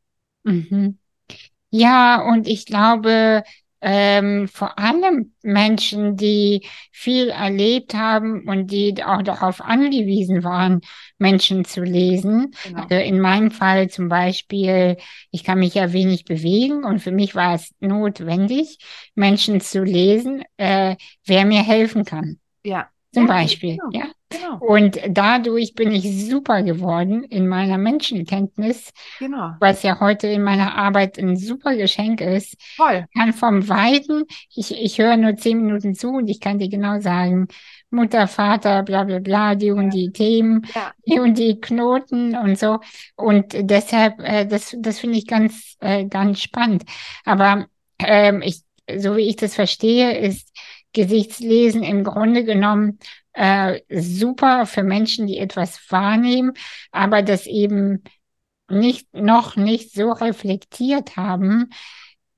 Mhm. Ja, und ich glaube, ähm, vor allem Menschen, die viel erlebt haben und die auch darauf angewiesen waren, Menschen zu lesen. Genau. Also in meinem Fall zum Beispiel, ich kann mich ja wenig bewegen und für mich war es notwendig, Menschen zu lesen, äh, wer mir helfen kann. Ja. Zum Ja, Beispiel, genau, ja. Genau. Und dadurch bin ich super geworden in meiner Menschenkenntnis, Genau. was ja heute in meiner Arbeit ein super Geschenk ist. Toll. Ich kann vom Weiten, ich, ich höre nur zehn Minuten zu und ich kann dir genau sagen, Mutter, Vater, bla bla bla, die und die Themen, Ja. die und die Knoten und so. Und deshalb, äh, das, das finde ich ganz, äh, ganz spannend. Aber ähm, ich, so wie ich das verstehe, ist Gesichtslesen im Grunde genommen äh, super für Menschen, die etwas wahrnehmen, aber das eben nicht, noch nicht so reflektiert haben,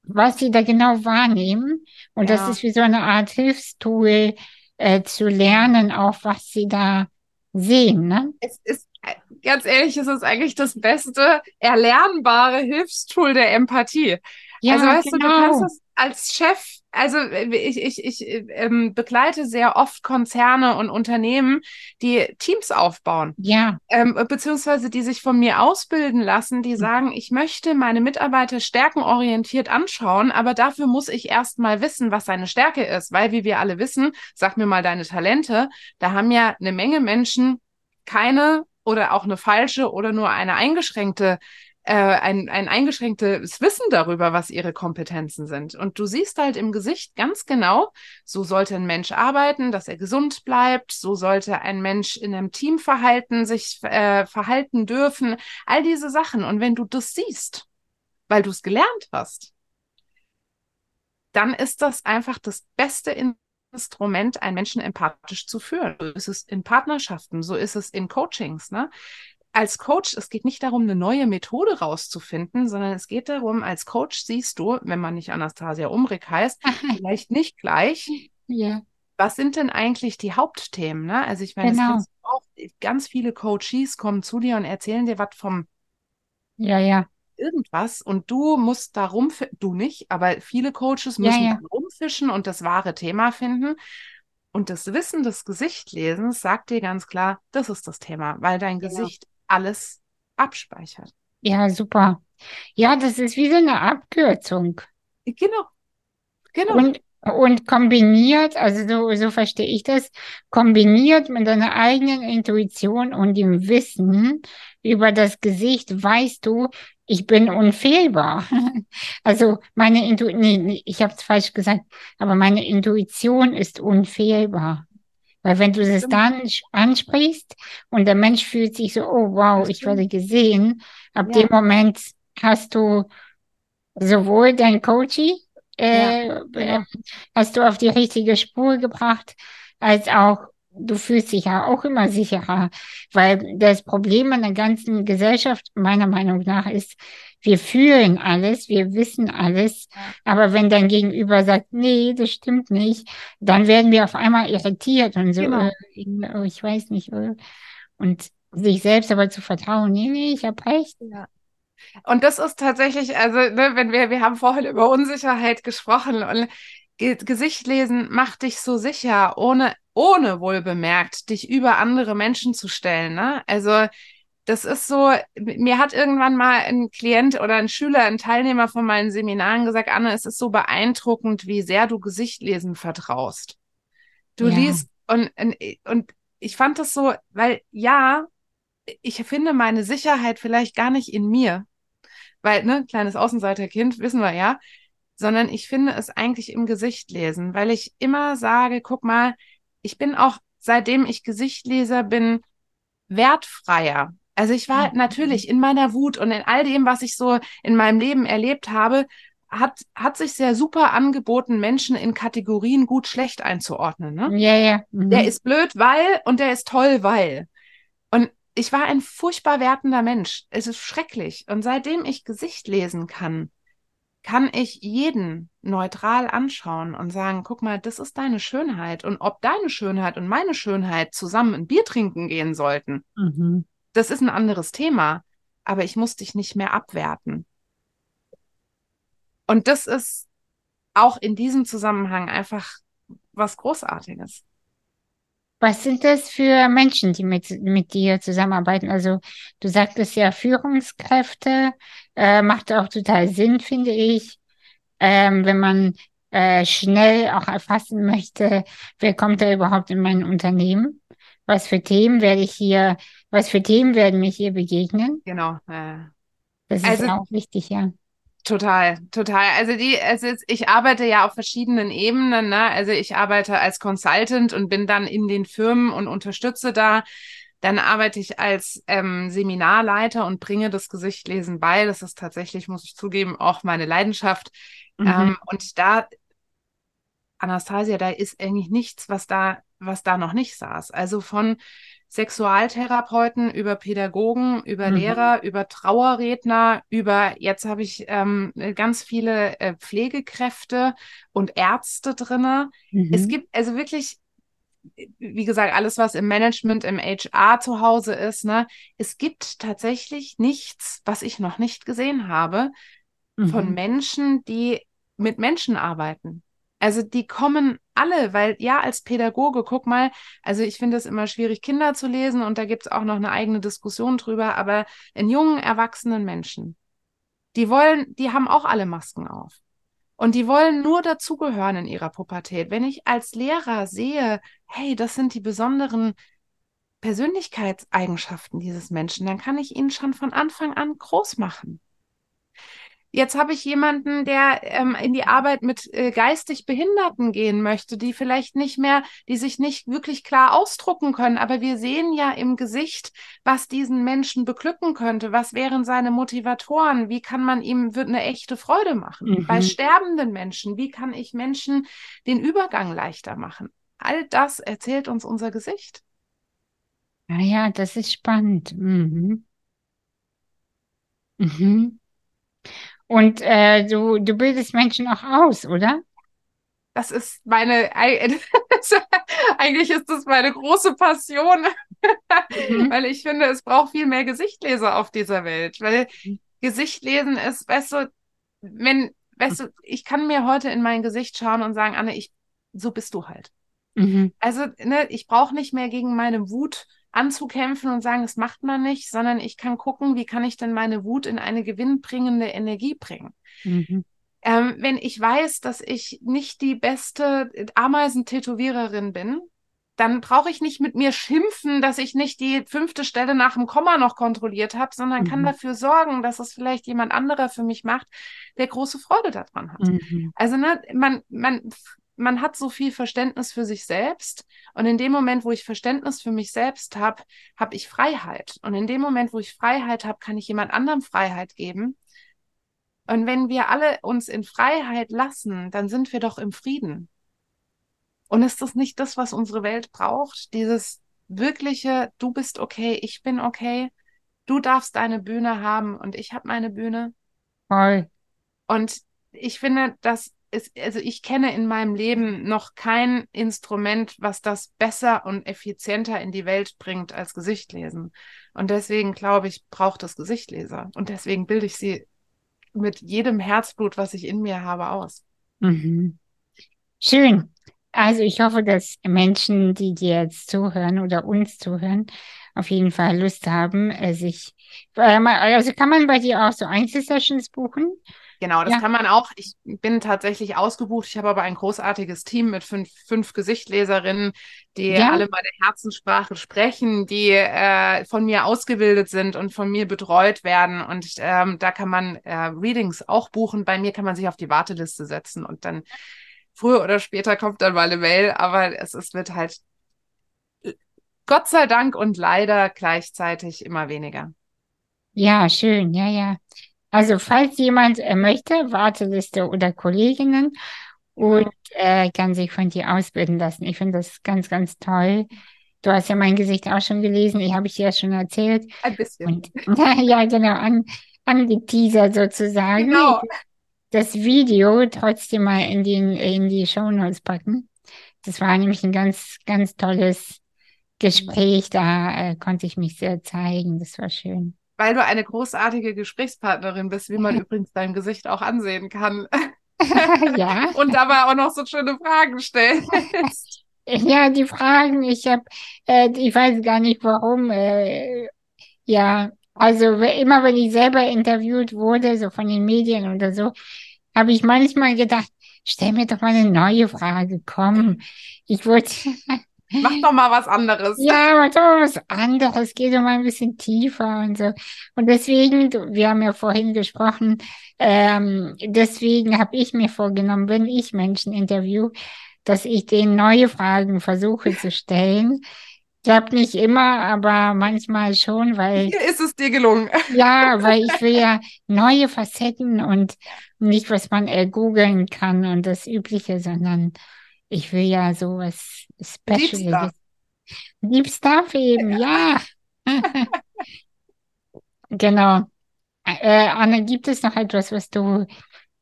was sie da genau wahrnehmen. Und das Ja. ist wie so eine Art Hilfstool, äh, zu lernen, auch was sie da sehen, ne? Es ist, ganz ehrlich, es ist eigentlich das beste erlernbare Hilfstool der Empathie. Ja, also weißt du, du genau. kannst das als Chef, also äh, ich, ich, ich ähm, begleite sehr oft Konzerne und Unternehmen, die Teams aufbauen. Ja, ähm, beziehungsweise die sich von mir ausbilden lassen, die sagen, ich möchte meine Mitarbeiter stärkenorientiert anschauen, aber dafür muss ich erst mal wissen, was seine Stärke ist, weil wie wir alle wissen, sag mir mal deine Talente, da haben ja eine Menge Menschen keine oder auch eine falsche oder nur eine eingeschränkte äh, ein, ein eingeschränktes Wissen darüber, was ihre Kompetenzen sind. Und du siehst halt im Gesicht ganz genau, so sollte ein Mensch arbeiten, dass er gesund bleibt, so sollte ein Mensch in einem Teamverhalten sich äh, verhalten dürfen, all diese Sachen. Und wenn du das siehst, weil du es gelernt hast, dann ist das einfach das beste Instrument, einen Menschen empathisch zu führen. So ist es in Partnerschaften, so ist es in Coachings. Ne? Als Coach, es geht nicht darum, eine neue Methode rauszufinden, sondern es geht darum, als Coach siehst du, wenn man nicht Anastasia Umrig heißt, *laughs* vielleicht nicht gleich, ja, was sind denn eigentlich die Hauptthemen? Ne? Also ich meine, Genau. auch, ganz viele Coaches kommen zu dir und erzählen dir was vom ja, ja, irgendwas und du musst da rumfischen, du nicht, aber viele Coaches müssen ja. rumfischen und das wahre Thema finden. Und das Wissen des Gesichtlesens sagt dir ganz klar, das ist das Thema, weil dein Genau. Gesicht alles abspeichert. ja, super. Ja, das ist wie so eine Abkürzung. Genau. Genau. Und, und kombiniert, also so, so verstehe ich das, kombiniert mit deiner eigenen Intuition und dem Wissen über das Gesicht, weißt du, ich bin unfehlbar. *laughs* Also meine Intu nee, nee, ich habe es falsch gesagt, aber meine Intuition ist unfehlbar. Weil wenn du es dann ansprichst und der Mensch fühlt sich so, oh wow, ich werde gesehen, ab Ja. dem Moment hast du sowohl dein Coaching, äh, genau. äh, hast du auf die richtige Spur gebracht, als auch du fühlst dich ja auch immer sicherer, weil das Problem an der ganzen Gesellschaft meiner Meinung nach ist, wir fühlen alles, wir wissen alles, aber wenn dein Gegenüber sagt, nee, das stimmt nicht, dann werden wir auf einmal irritiert und so, Genau. äh, oh, ich weiß nicht, äh, und sich selbst aber zu vertrauen, nee, nee, ich habe recht. Ja. Und das ist tatsächlich, also, ne, wenn wir, wir haben vorhin über Unsicherheit gesprochen und Ge Gesicht lesen macht dich so sicher, ohne, ohne wohl bemerkt, dich über andere Menschen zu stellen, ne? Also, das ist so, mir hat irgendwann mal ein Klient oder ein Schüler, ein Teilnehmer von meinen Seminaren gesagt, Anne, es ist so beeindruckend, wie sehr du Gesichtlesen vertraust. Du Ja. liest und, und, und ich fand das so, weil ja, ich finde meine Sicherheit vielleicht gar nicht in mir, weil, ne, kleines Außenseiterkind, wissen wir ja, sondern ich finde es eigentlich im Gesicht lesen, weil ich immer sage, guck mal, ich bin auch, seitdem ich Gesichtleser bin, wertfreier. Also ich war Mhm. natürlich in meiner Wut und in all dem, was ich so in meinem Leben erlebt habe, hat, hat sich sehr super angeboten, Menschen in Kategorien gut schlecht einzuordnen. Ne? Ja, ja. Mhm. Der ist blöd, weil und der ist toll, weil. Und ich war ein furchtbar wertender Mensch. Es ist schrecklich. Und seitdem ich Gesicht lesen kann, kann ich jeden neutral anschauen und sagen, guck mal, das ist deine Schönheit. Und ob deine Schönheit und meine Schönheit zusammen ein Bier trinken gehen sollten, Mhm. Das ist ein anderes Thema. Aber ich muss dich nicht mehr abwerten. Und das ist, auch in diesem Zusammenhang einfach was Großartiges. Was sind das für Menschen, die mit, mit dir zusammenarbeiten? Also du sagtest ja Führungskräfte, äh, macht auch total Sinn, finde ich, ähm, wenn man äh, schnell auch erfassen möchte, wer kommt da überhaupt in mein Unternehmen? Was für Themen werde ich hier, was für Themen werden mich hier begegnen? Genau. Äh, Das ist also auch wichtig, ja. Total, total. Also die, es ist, ich arbeite ja auf verschiedenen Ebenen, ne? Also ich arbeite als Consultant und bin dann in den Firmen und unterstütze da. Dann arbeite ich als ähm, Seminarleiter und bringe das Gesichtlesen bei. Das ist tatsächlich, muss ich zugeben, auch meine Leidenschaft. Mhm. Ähm, und da, Anastasia, da ist eigentlich nichts, was da, was da noch nicht saß. Also von Sexualtherapeuten, über Pädagogen, über Mhm. Lehrer, über Trauerredner, über, jetzt habe ich ähm, ganz viele äh, Pflegekräfte und Ärzte drinne. Es Mhm. gibt also wirklich, wie gesagt, alles, was im Management, im HR zu Hause ist, ne? Es gibt tatsächlich nichts, was ich noch nicht gesehen habe von Mhm. Menschen, die mit Menschen arbeiten. Also die kommen alle, weil ja, als Pädagoge, guck mal, also ich finde es immer schwierig, Kinder zu lesen und da gibt es auch noch eine eigene Diskussion drüber, aber in jungen, erwachsenen Menschen, die wollen, die haben auch alle Masken auf. Und die wollen nur dazugehören in ihrer Pubertät. Wenn ich als Lehrer sehe, hey, das sind die besonderen Persönlichkeitseigenschaften dieses Menschen, dann kann ich ihn schon von Anfang an groß machen. Jetzt habe ich jemanden, der ähm, in die Arbeit mit äh, geistig Behinderten gehen möchte, die vielleicht nicht mehr, die sich nicht wirklich klar ausdrucken können. Aber wir sehen ja im Gesicht, was diesen Menschen beglücken könnte. Was wären seine Motivatoren? Wie kann man ihm wird eine echte Freude machen? Bei Mhm. sterbenden Menschen, wie kann ich Menschen den Übergang leichter machen? All das erzählt uns unser Gesicht. Ah ja, das ist spannend. Mhm. Mhm. Und äh, du, du bildest Menschen auch aus, oder? Das ist meine, *laughs* eigentlich ist das meine große Passion, Mhm. *laughs* weil ich finde, es braucht viel mehr Gesichtleser auf dieser Welt, weil Gesichtlesen ist, weißt du, wenn, weißt du, ich kann mir heute in mein Gesicht schauen und sagen, Anne, ich, so bist du halt. Mhm. Also, ne, ich brauche nicht mehr gegen meine Wut anzukämpfen und sagen, das macht man nicht, sondern ich kann gucken, wie kann ich denn meine Wut in eine gewinnbringende Energie bringen. Mhm. Ähm, wenn ich weiß, dass ich nicht die beste Ameisentätowiererin bin, dann brauche ich nicht mit mir schimpfen, dass ich nicht die fünfte Stelle nach dem Komma noch kontrolliert habe, sondern kann Mhm. dafür sorgen, dass es vielleicht jemand anderer für mich macht, der große Freude daran hat. Mhm. Also ne, man, man, man hat so viel Verständnis für sich selbst und in dem Moment, wo ich Verständnis für mich selbst habe, habe ich Freiheit. Und in dem Moment, wo ich Freiheit habe, kann ich jemand anderem Freiheit geben. Und wenn wir alle uns in Freiheit lassen, dann sind wir doch im Frieden. Und ist das nicht das, was unsere Welt braucht? Dieses wirkliche, du bist okay, ich bin okay, du darfst deine Bühne haben und ich habe meine Bühne. Voll. Und ich finde, das ist, also ich kenne in meinem Leben noch kein Instrument, was das besser und effizienter in die Welt bringt als Gesichtlesen. Und deswegen glaube ich, braucht es Gesichtleser. Und deswegen bilde ich sie mit jedem Herzblut, was ich in mir habe, aus. Mhm. Schön. Also ich hoffe, dass Menschen, die dir jetzt zuhören oder uns zuhören, auf jeden Fall Lust haben, äh, sich, äh, also kann man bei dir auch so Einzelsessions buchen? Genau, das Ja. kann man auch. Ich bin tatsächlich ausgebucht. Ich habe aber ein großartiges Team mit fünf, fünf Gesichtleserinnen, die Ja. alle meine Herzenssprache sprechen, die äh, von mir ausgebildet sind und von mir betreut werden. Und ähm, da kann man äh, Readings auch buchen. Bei mir kann man sich auf die Warteliste setzen und dann früher oder später kommt dann mal eine Mail. Aber es, es wird halt Gott sei Dank und leider gleichzeitig immer weniger. Ja, schön, ja, ja. Also falls jemand äh, möchte, Warteliste oder Kolleginnen und äh, kann sich von dir ausbilden lassen. Ich finde das ganz, ganz toll. Du hast ja mein Gesicht auch schon gelesen, ich habe ich dir ja schon erzählt. Ein bisschen. Und *laughs* ja, genau, an, angeteasert sozusagen. Genau. Das Video trotzdem mal in die, in die Shownotes packen. Das war nämlich ein ganz, ganz tolles Gespräch. Da äh, konnte ich mich sehr zeigen. Das war schön. Weil du eine großartige Gesprächspartnerin bist, wie man *laughs* übrigens deinem Gesicht auch ansehen kann. *laughs* ja. *laughs* Und dabei auch noch so schöne Fragen stellst. Ja, die Fragen, ich habe, äh, ich weiß gar nicht warum, äh, ja, also immer wenn ich selber interviewt wurde, so von den Medien oder so, habe ich manchmal gedacht, stell mir doch mal eine neue Frage, komm. Ich wollte, Mach doch mal was anderes. ja, mach doch mal was anderes, geh doch mal ein bisschen tiefer und so. Und deswegen, wir haben ja vorhin gesprochen, ähm, deswegen habe ich mir vorgenommen, wenn ich Menschen interview, dass ich denen neue Fragen versuche zu stellen. Klappt nicht immer, aber manchmal schon, weil, Hier ist es dir gelungen. ja, weil ich will ja neue Facetten und nicht, was man ergoogeln kann und das Übliche, sondern ich will ja sowas. Speciales. Deep Stuff eben, ja. *laughs* Genau. Äh, Anne, gibt es noch etwas, was du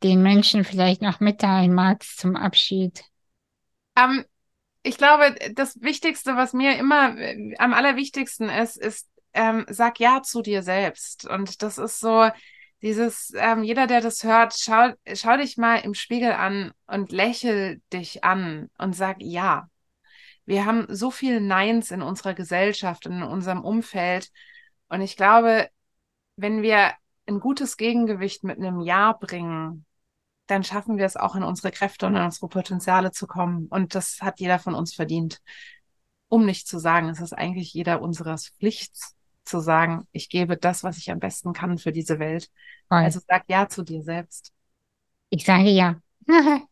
den Menschen vielleicht noch mitteilen magst zum Abschied? Ähm, ich glaube, das Wichtigste, was mir immer äh, am allerwichtigsten ist, ist, ähm, sag ja zu dir selbst. Und das ist so dieses, ähm, jeder, der das hört, schau, schau dich mal im Spiegel an und lächel dich an und sag ja. Wir haben so viel Neins in unserer Gesellschaft, in unserem Umfeld. Und ich glaube, wenn wir ein gutes Gegengewicht mit einem Ja bringen, dann schaffen wir es auch in unsere Kräfte und in unsere Potenziale zu kommen. Und das hat jeder von uns verdient. Um nicht zu sagen, es ist eigentlich jeder unseres Pflicht zu sagen, ich gebe das, was ich am besten kann für diese Welt. Voll. Also sag ja zu dir selbst. Ich sage ja. *laughs*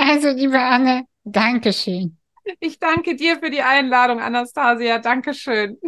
Also, liebe Anne, Dankeschön. Ich danke dir für die Einladung, Anastasia. Dankeschön.